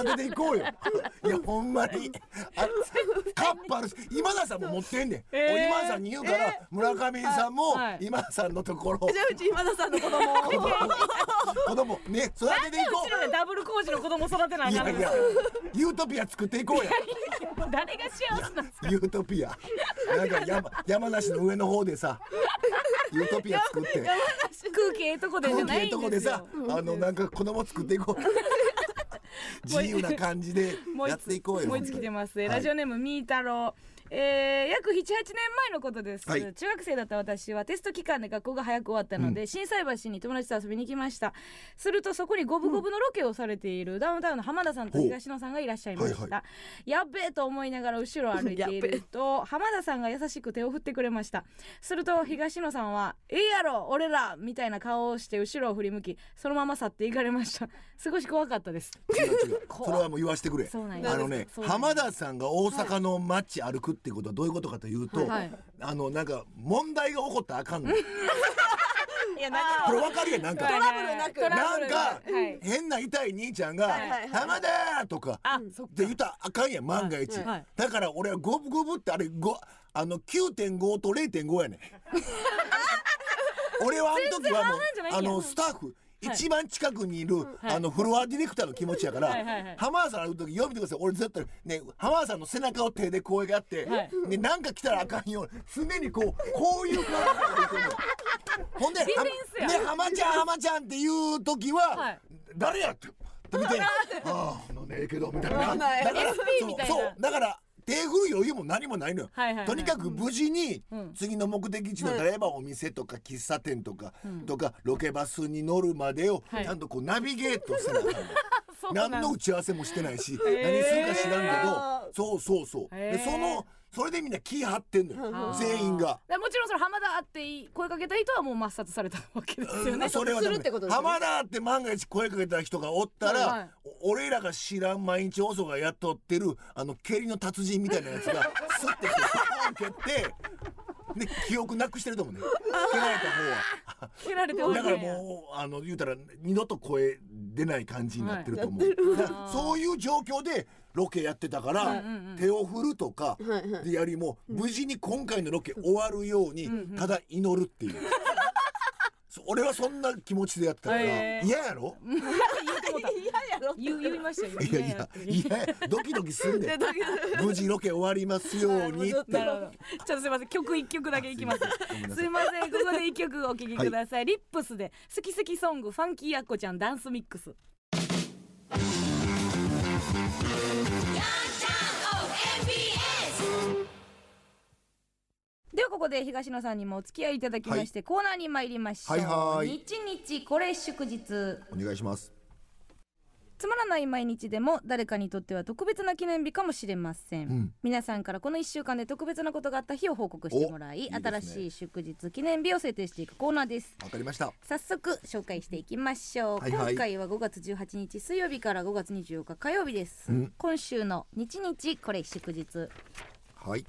育てていこうよ。いやほんまに。あカッパあるし今田さんも持ってんねん、えー。お今田さんに言うから、村上さんもはい今田さんのところ。じゃあうち今田さんの子供。子供ね育てていこう。ダブル工事の子供育てなあかんの。ういやいやユートピア作っていこうや誰が幸せなんですかユートピア。なんか山山梨の上の方でさユートピア作って。空気ええとこで空気ええとこでさあのなんか子供作っていこう。自由な感じでやっていこうよもう一つ来てます、はい。ラジオネームみーたろうえー、約78年前のことです、はい。中学生だった私はテスト期間で学校が早く終わったので、心斎橋に友達と遊びに行きました。するとそこに五分五分のロケをされているダウンタウンの浜田さんと東野さんがいらっしゃいました、はいはやっべえと思いながら後ろを歩いていると 浜田さんが優しく手を振ってくれました。すると東野さんは「ええやろ俺ら!」みたいな顔をして後ろを振り向きそのまま去っていかれました。少し怖かったです。違う違う。それはもう言わしてくれ。そうなんやあのね浜田さんが大阪の街歩くっていうことはどういうことかというと、はいあのなんか問題が起こったらあかんの。いや何これわかるやんなんか。トラブルなく。なんかはい。変な痛い兄ちゃんがはいはいはい「浜田!」とかあそっって言ったらあかんやん万が一、はいはい。だから俺は五分五分ってあれごあの9.5と0.5やねん。俺はあの時はもうあ全然半々じゃないん。やのスタッフ一番近くにいる、はい。あのフロアディレクターの気持ちやから、浜田さん会う時読みてください。俺ずっとね浜田さんの背中を手でこうやって、はい。ね、なんか来たらあかんように常にこうこういう感じでほんでね浜ちゃん浜ちゃんっていう時は、はい。誰やって見て。ああなんでええけどみたいな。そうだから手振る余裕も何もないのよ、はいはいはい。とにかく無事にうん。次の目的地の例えばお店とか喫茶店とか、とかロケバスに乗るまでをはい。ちゃんとこうナビゲートせ なあか何の打ち合わせもしてないし、ー。何するか知らんけどそうそうそう、でそのそれでみんな気張ってんのよ、全員が。でもちろんそれ浜田って声かけた人はもう抹殺されたわけですよね。それはダメ。するってことですよね。浜田って万が一声かけた人がおったら、はいはい。お俺らが知らん毎日放送が雇ってるあの蹴りの達人みたいなやつが スッて蹴ってで記憶なくしてると思うね。蹴られた 蹴られて方はだからうもうあの言うたら二度と声出ない感じになってると思う、はい。そういう状況でロケやってたから、うんうんうん手を振るとかはいはいでやりも無事に今回のロケ終わるようにただ祈るっていう。そう俺はそんな気持ちでやってたからへー嫌やろ？言うてもうた嫌やろ言う言いましたよ。いやいやいやドキドキすんで 無事ロケ終わりますようにってなるほど。ちょっとすみません。曲一曲だけいきます。すいません。ここで一曲お聴きください。リップスで好き好きソングファンキーアッコちゃんダンスミックス。ではここで東野さんにもお付き合いいただきまして、コーナーに参りましょう。はいはい。日日これ祝日。お願いします。つまらない毎日でも誰かにとっては特別な記念日かもしれません、うん。皆さんからこの1週間で特別なことがあった日を報告してもらいね。新しい祝日記念日を制定していくコーナーです。わかりました。早速紹介していきましょう、はいはい。今回は5月18日水曜日から5月24日火曜日です、うん。今週の日日これ祝日。はい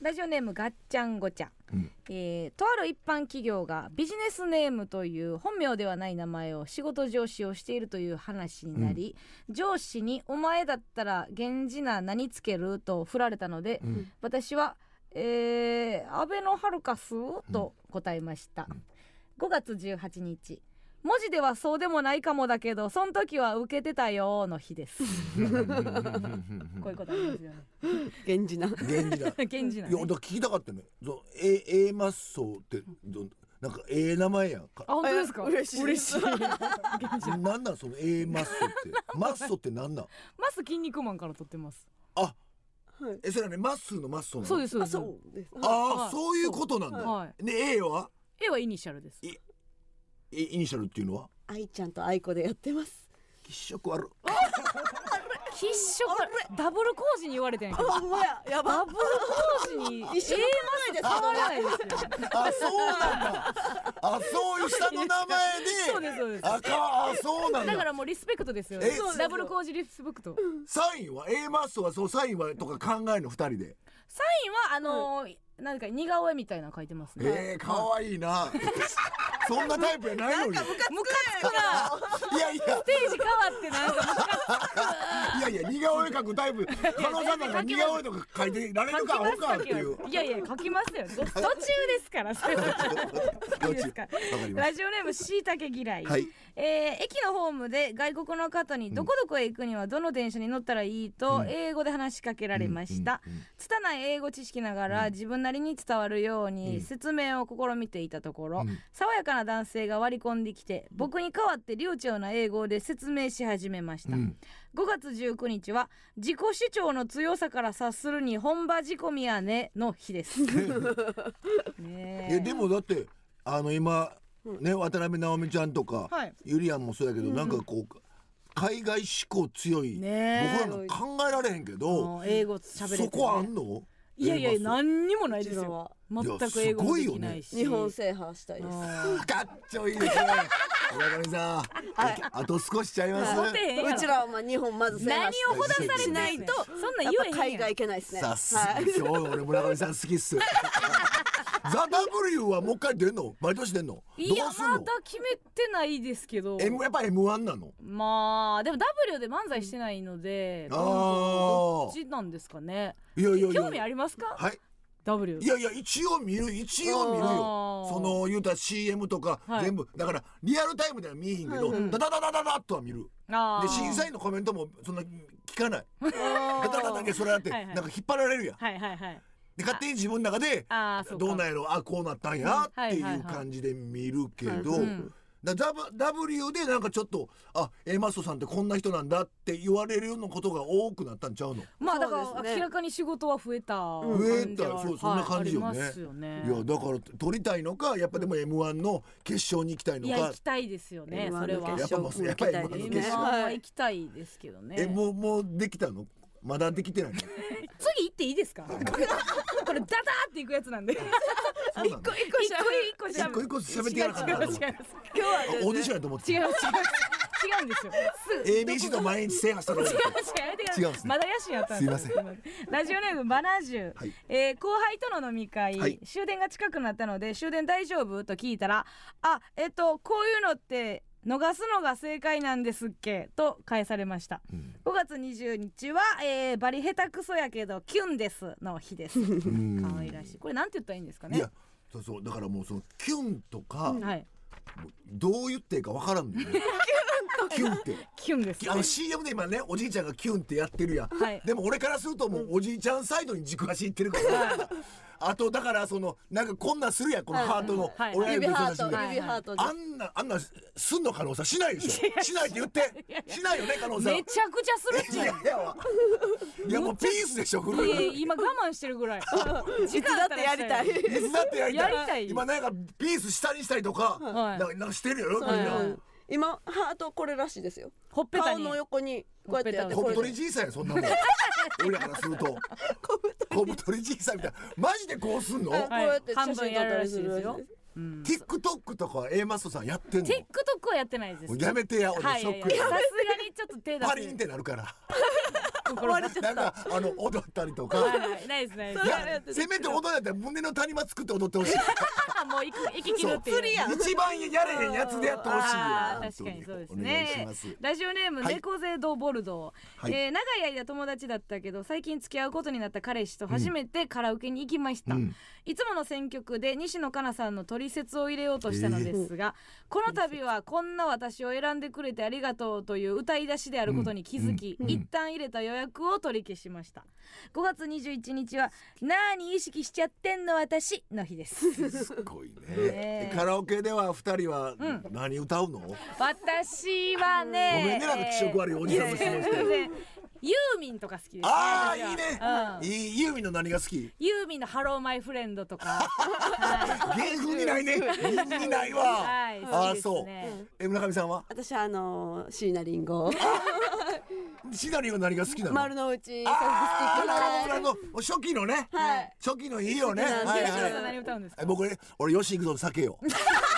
ラジオネームガッチャンゴちゃんうん。えーとある一般企業がビジネスネームという本名ではない名前を仕事上司をしているという話になり、上司に「お前だったら源氏名何つける?」と振られたので、うん。私は「えー、アベノハルカス?」と答えました、5月18日文字ではそうでもないかもだけどその時は受けてたよの日です。こういうことありますよね。源氏な。源氏だ。源氏名ね。いやだから聞きたかったね。そう A, A マッソってどなんかええ名前やんか。あ本当ですか？え嬉しい。嬉しい。なんなんその A マッソって。マッソってなんなん？マス筋肉マンから取ってます。あはい。えそれはねマッスーのマッソそうですそうあです。そうですあはいあそういうことなんだ。はい。で A は？A はイニシャルですイイニシャルっていうのは？愛ちゃんと愛子でやってます。気色悪必勝ダブル工事に言われてんやけど。あほんまや。やば。ダブル工事に。一緒の名前です。変わらないです。よあそうなんだ。あそういう下の名前で。そうですそうです。あかあそうなんだ。だからもうリスペクトですよえそうです。よダブル工事リスペクト。サインは？A マッソはそうサインは？とか考えるの？二人で。サインはあのーなんか似顔絵みたいなの書いてますね。えー、かわいいな。そんなタイプやないのに。ムカつくな。いやいや。ステージ変わってなんかいやいや似顔絵描くタイプ。加納さんなんか似顔絵とか描いてられるかアホかっていう。いやいや書きますよ。ど途中ですからそれラジオネームしいたけ嫌い、たはいえー駅のホームで外国の方にどこどこへ行くにはどの電車に乗ったらいいとうん。英語で話しかけられました、うんうんうん。拙い英語知識ながら自分なりに伝わるよううん。に説明を試みていたところ、うん。爽やかな男性が割り込んできて僕に代わって流暢な英語で説明し始めました、うん。5月19日は自己主張の強さから察するに本場仕込みやねの日です。ねえ。えでもだってあの今ね渡辺直美ちゃんとか、はい。ゆりやんもそうやけど、なんかこう海外志向強い、ねえ。僕らなんか考えられへんけど英語喋れて、ね、そこあんの？いやいや何にもないですよ。全く英語もできないし日本制覇したいです。あかっちょいいですね。村上さん、あと少しちゃいます、ーモテへんやろ。うちらはまあ日本まず制何覇をほだされないとそんな言えへんやん。海外行けないですね。さす。が、はい。今日の俺村上さん好きっすザ・ W はもう一回出んの？毎年出んの？いやどうすんの？まだ決めてないですけど。M やっぱ M1 なの？まあでも W で漫才してないのであーどっちなんですかね。いやいやいや。興味ありますか？はい。W いやいや一応見る一応見るよ。その言うたら CM とかはい。全部、だからリアルタイムでは見えへんけど、ダダダダダダッとは見る。あー。で審査員のコメントもそんな聞かない。ダダダダでそれだってはいはい。なんか引っ張られるやん。はいはいはいで勝手に自分の中であーそうか。どうなんやろあこうなったんやってはいはいい。うはい感じで見るけど、うんだ W W でなんかちょっっとあ A マストさんってこんな人なんだって言われるようなことが多くなったんちゃうの？まあだかそうですね。ら明らかに仕事は増えた。増えたそうそんな感じよね。はいありますよね。いやだから取りたいのかやっぱでも M1 の決勝に行きたいのか。いや行きたいですよね M1 それは。やっぱもうやっぱり決勝行きたい M1 ですね。ははい行きたいですけどね。えもうもうできたの？まだできてない。の次行っていいですか？これダダーっていくやつなんで。一個一個一個一個喋ってやらなあかんな今日はオーディションやと思って違います違います違うんですよ。す ABC と毎日制覇したの違う違う違う。んですね。まだ野心やったすすいまラジオネームバナジュ、はい。えー後輩との飲み会、はい。終電が近くなったので終電大丈夫？と聞いたらあえっとこういうのって逃すのが正解なんですっけ？と返されました、ん。5月20日は、えーバリ下手くそやけどキュンです。の日です。ん。可愛らしい。これなんて言ったらいいんですかね？いやそうそう。だからもうそのキュンとか、はい。どう言っていいかわからんね。キュンって。キュンです、ね。あの CM で今ねおじいちゃんがキュンってやってるやん、はい。でも俺からするともうおじいちゃんサイドに軸足いってるから、あとだからそのなんかこんなんするやんこのハートのはい。親指指ハートのハートで。あんなあんなすんの可能さしないでしょ。しない。って言って。しないよね可能さめちゃくちゃするっちいやいやわいやもうピースでしょ古い今我慢してるぐらい。時いつだってやりたい。い。つだってやりたい。やりたい今なんかピース下にしたりとか、はい。なんかなんかしてるよみんはいな、はい今ハートこれらしいですよ。ほっぺたに。顔の横にこうやってやって小これ。で太りじいさんやそんなもん。俺らからすると。小太り。じいさんみたいな。マジでこうすんの、こうやって写真撮ったりするらしい半分やるらしいです TikTok とか A マストさんやってんの？TikTok はやってないです。やめてや俺はい。ショック。さすがにちょっと手出パリンっせてなるから。なんかあの踊ったりとか。はいはい。ないですないです。せめて踊ったら胸の谷間作って踊ってほしい。もう息息切るって一番やれへんやつでやってほしい確かにそうですね。ラジオネームはい。猫背ドボルドー、はい。えー長い間友達だったけど最近付き合うことになった彼氏と初めてカラオケに行きました、うんいつもの選曲で西野カナさんの取説を入れようとしたのですが、この度はこんな私を選んでくれてありがとうという歌い出しであることに気づき、一旦入れた予約を取り消しました。5月21日は「なーに意識しちゃってんの私」の日です。すごいね。ねカラオケでは二人は何歌うの、私はねごめんね気色悪いおじさんの質問しユーミンとか好きですねああいいね、うん。いいユーミンの何が好き？ユーミンのハローマイフレンドとか。は 芸風にないね。芸にないわ、はいあそう。ねえ村上さんは？私はあのー椎名林檎。シナリオ何が好きなの？丸の内初期のね、はい。初期のいいよね。はいはい僕ね俺よし行くぞ酒よ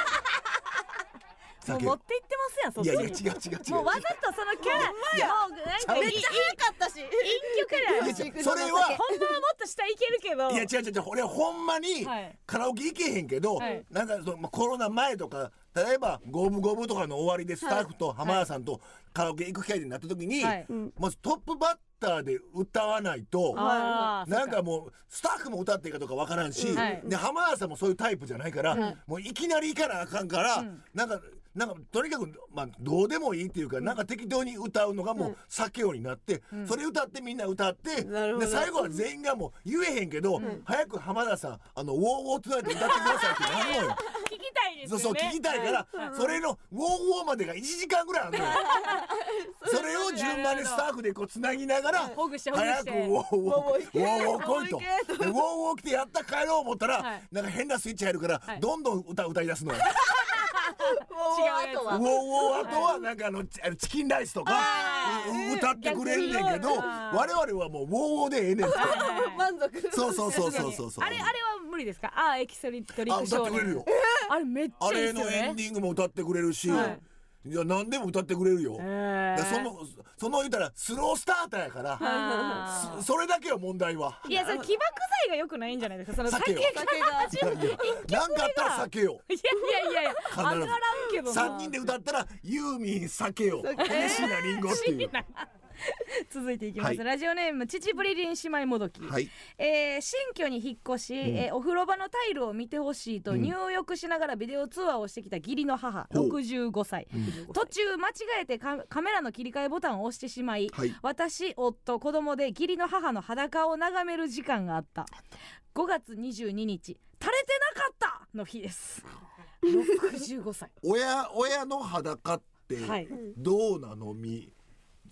もう酒持って行ってますやんそっちに。いやいや違う違う違う。もうわざとそのキャラもうなんかめっちゃ早かったしそれは本当はもっと下行けるけど。いや違う違う違う俺ほんまにはい。カラオケ行けへんけど、はい。なんかそのまあコロナ前とか例えば五分五分とかの終わりでスタッフと浜田さんとカラオケ行く機会になった時に、はい。まずトップバッターで歌わないと。なんかもうスタッフも歌っていいかどうかわからんし、はいで浜田さんもそういうタイプじゃないから、もういきなり行かなあかんから、なんかなんかとにかく、まあ、どうでもいいっていうか、なんか適当に歌うのがもう酒ようになって、それ歌ってみんな歌って、なるほど。で最後は全員がもう言えへんけど、早く浜田さんあの「ウォーウォートゥナイト歌ってください」ってなるのよ。聞きたいですそうそう聞きたいから、それの「ウォーウォー」までが1時間ぐらいあるのよ。それを順番にスタッフでこうつなぎながら早くウォーウォーウォーウォー来いと。ウォー行けでウォーウォー来てやった帰ろう思ったら、はい。なんか変なスイッチ入るから、はい。どんどん歌歌い出すのよ。違うやつ。ウォーウォーあとはなんかあのチチキンライスとかう歌ってくれんねんけど我々はもうウォーウォーでええねんって満足。そうそうそうそうそうそう。あれあれは無理ですか？あーエキセリトリッあク少年歌ってくれるよ。あれめっちゃあいいですよれのエンねディングも歌ってくれるし、はいいや何でも歌ってくれるよ、えでそのその言うたらスロースターターやからあ。そそれだけよ問題は。ーいやそれ起爆剤が良くないんじゃないですか？その酒が酒が。いやいや何かあったら酒よ。いやいやいやいやず。上がらんけどな3人で歌ったらユーミン酒よ。西名リンゴっていう 続いていきます、はい。ラジオネーム父ぶりりん姉妹もどき、はい。えー新居に引っ越し、えーお風呂場のタイルを見てほしいと入浴しながらビデオ通話をしてきた義理の母ほう。65歳、途中間違えてカカメラの切り替えボタンを押してしまい、はい。私夫子供で義理の母の裸を眺める時間があった。5月22日垂れてなかったの日です。65歳。親親の裸ってはい。どうなの？み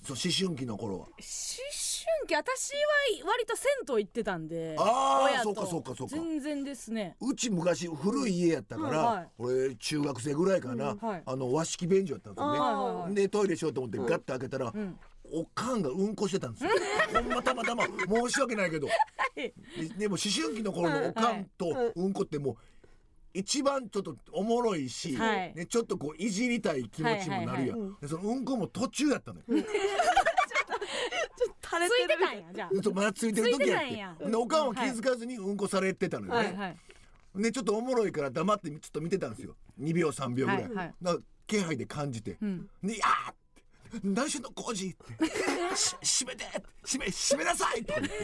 そう思春期の頃は。思春期私は割と銭湯行ってたんであー親と。そうかそうかそうか。全然ですね。うち昔古い家やったから、うんはい。俺中学生ぐらいかな、うんはい。あの和式便所やったんですよね、はいでトイレしようと思ってガッて開けたら、ん。おかんがうんこしてたんですよ。ほんまたまたま。申し訳ないけど。でも思春期の頃のおかんとうんこってもう一番ちょっとおもろいし、はい。ね、ちょっとこういじりたい気持ちもなるやん、でそのうんこも途中やったのよ、垂れついてたん。やじゃあまだついてる時やって。たんやてでおかんは気づかずにうんこされてたのよね、はい。はいねちょっとおもろいから黙ってちょっと見てたんですよ。2秒3秒ぐらい、はいはい。気配で感じて「ん。ねいやー!」って「何してんのコージ!」って「し閉めて閉め閉めなさい!」とか言って、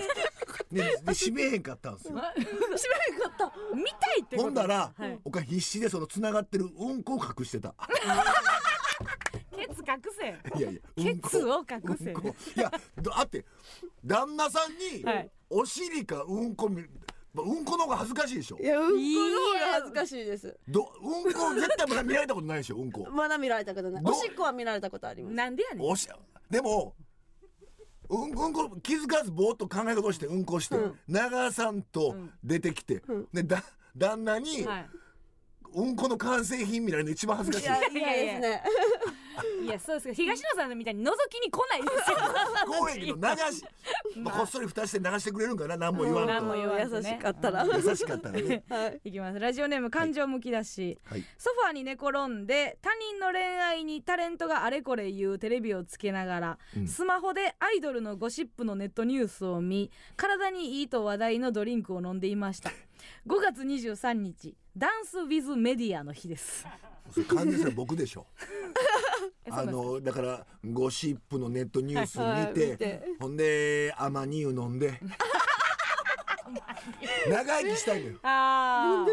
ね、で閉めへんかったんですよ。見たいってほんだら、はい。おかん必死でそのつながってるうんこを隠してた。ケツ隠せ。いやいやケツを隠せ。うんこ。いやだって旦那さんに、はい。お尻かうんこ見うんこの方が恥ずかしいでしょ。いやうんこの方が恥ずかしいです。どうんこ絶対まだ見られたことないでしょ。うんこ。まだ見られたことない。どおしっこは見られたことあります。なんでやねん。おしでもうんうんこ気づかずぼーっと考え事してうんこして、長さんと出てきて、でだ旦那に、はうんこの完成品見られるの一番恥ずかしい。いや嫌ですねいいや。そうです。けど東野さんみたいに覗きに来ないですよ。公園の流し、まあ、こっそり蓋して流してくれるんかな？何も言わんと、何も言わ優しかったら優しかったらね。はい。いきます。ラジオネーム感情むき出し、はい。ソファーに寝転んで他人の恋愛にタレントがあれこれ言うテレビをつけながら、スマホでアイドルのゴシップのネットニュースを見体にいいと話題のドリンクを飲んでいました。5月23日ダンス・ウィズ・メディアの日です。それ完全に僕でしょ。あのだからゴシップのネットニュースはい見て,、見て。ほんでアマニ油飲んで。長生きしたいのよ。あ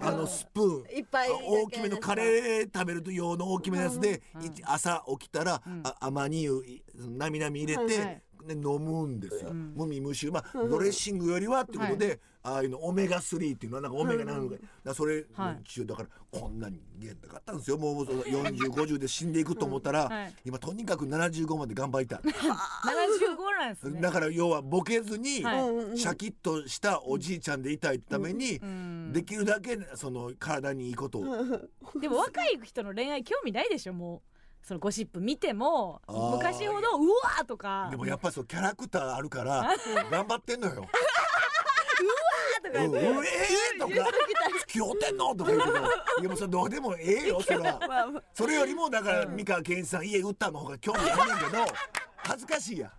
のスプーン。いっぱい。あ大きめのカレー食べる用の大きめのやつで、い朝起きたら、あアマニ油いなみなみ入れて、はいはい。で飲むんですよ、無味無臭。まあ、ドレッシングよりはってことで、ああいうのオメガ3っていうのはなんかオメガなのか、だからそれはい。中だからこんなに人間なかったんですよ。もうその4050で死んでいくと思ったら、はい。今とにかく75まで頑張りたい。75なんですね。だから要はボケずに、はい。シャキッとしたおじいちゃんでいたいために、んできるだけその体にいいことを、でも若い人の恋愛興味ないでしょもう。そのゴシップ見ても昔ほどうわーとか。でもやっぱりキャラクターあるから頑張ってんのよ。とかうん、うえーとか。付き合うてんの？とか言うけど。いやもうそれどうでもええよそれは。それよりもだから三河健一さん家売ったの方が興味あんねんけど恥ずかしいやん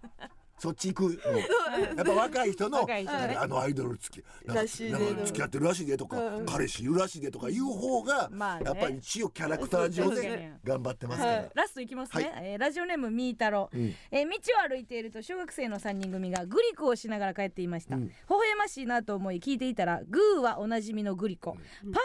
そっち行くの。やっぱ若い人のあのアイドル付き。な付き合ってるらしいでとか、彼氏いるらしいでとかいう方が、まあね。やっぱり一応キャラクター上で頑張ってますから、はい。ラストいきますね、はい。えーラジオネームみーたろ、ん。えー道を歩いていると小学生の3人組がグリコをしながら帰っていました、うん。微笑ましいなと思い聞いていたらグーはおなじみのグリコ、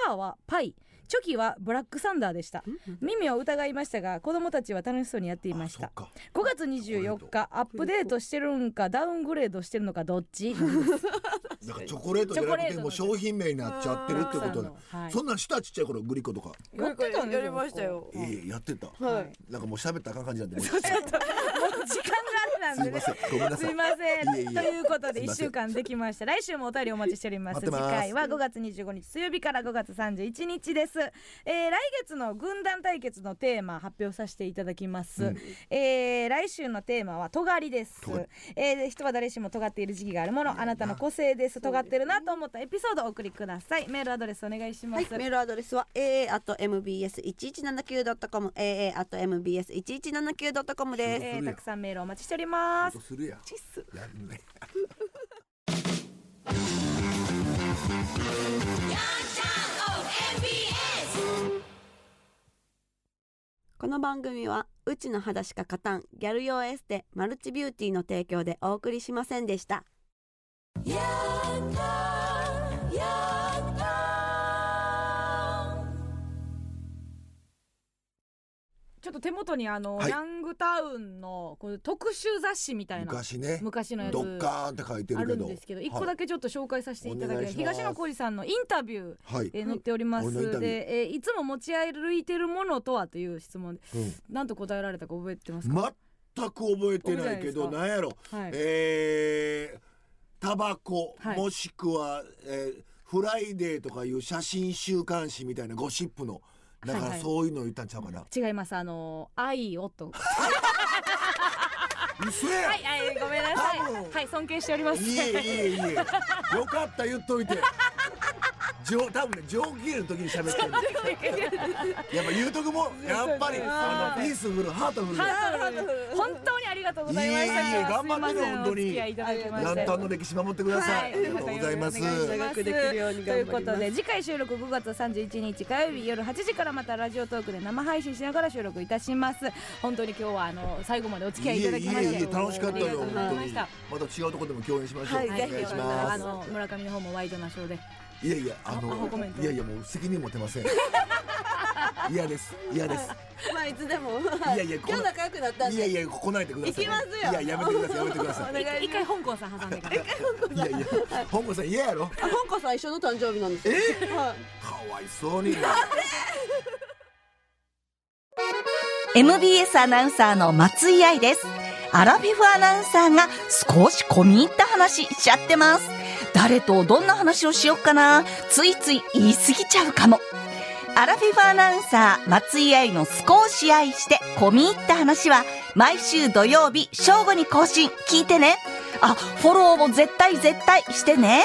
パーはパイチョキはブラックサンダーでした。耳を疑いましたが子供たちは楽しそうにやっていました。あそっか。5月24日アップデートしてるんかダウングレードしてるのかどっち？だからチョコレートじゃなくてチョコレートのもう商品名になっちゃってるってことだ、はい。そんなんしたちっちゃい頃グリコとか。やってたんやりましたよ。ええやってた、はい。なんかもう喋ったらあかん感じなんでもう。時間があれなんでね。すいません。ごめんなさい。すいません。いえいえ。ということです1いません。週間できました。来週もお便りお待ちしております。待ってます。次回は5月25日水曜日から5月31日です、えー来月の軍団対決のテーマ発表させていただきます、うん。えー来週のテーマは尖りです。えー人は誰しも尖っている時期があるものあなたの個性です尖ってるなと思ったエピソードをお送りください。メールアドレスお願いします、はい、メールアドレスは aa at mbs 一一七九ドットコム。Aa at mbs 一一七九ドットコムです。えーたくさんメールお待ちしております。するやん。チッスやるねこの番組はうちの肌しか勝たんギャル用エステマルチビューティーの提供でお送りしませんでした。ちょっと手元にあの、はい。ヤングタウンのこう特集雑誌みたいな昔ね。昔のやつドッカーンって書いてあるけど。るんですけど一個だけちょっと紹介させていただきお願いします。東野幸治さんのインタビューはい、えー載っております、俺のインタビュー。で、えーいつも持ち歩いてるものとはという質問でうん。なんと答えられたか覚えてますか、全く覚えてないけど覚なんやろ、はい。えー、タバコ、はい。もしくは、えー、フライデーとかいう写真週刊誌みたいなゴシップのだからはい。はいそういうの言ったんちゃうかな、違います。あのー愛をと。はいはいごめんなさい。はい尊敬しております。いえいえいえ。よかった言っといて上多分ね上機嫌の時に喋ってる。やっぱ言うとくもん。やっぱりあのピースフルハートフル本当にありがとうございました。いえいえ頑張ってる本当に。ランタンの歴史守ってください、はい。ありがとうございます。ということで次回収録5月31日火曜日夜8時からまたラジオトークで生配信しながら収録いたします。本当に今日はあの最後までお付き合いいただきまして。楽しかったよありがとうござい本当に。ましたまた違うところでも共演しましょう、はいお願いします。あの村上の方もワイドなショーでいやいやあのいやいやもう責任持てません 嫌です嫌ですまあいつでも。いやいやこ今日仲良くなったんで。いやいや来ないでください行きますよいややめてくださいやめてくださお願い一回香港さん挟んでからいいやいや香港さん嫌やろあ、本子さん一緒の誕生日なんですよ。はい。かわいそうに MBS アナウンサーの松井愛です。アラフィフアナウンサーが少し込み入った話しちゃってます。誰とどんな話をしよっかなついつい言い過ぎちゃうかも。アラフィフアナウンサー松井愛の少し愛して込み入った話は毎週土曜日正午に更新聞いてね。あ、フォローも絶対絶対してね。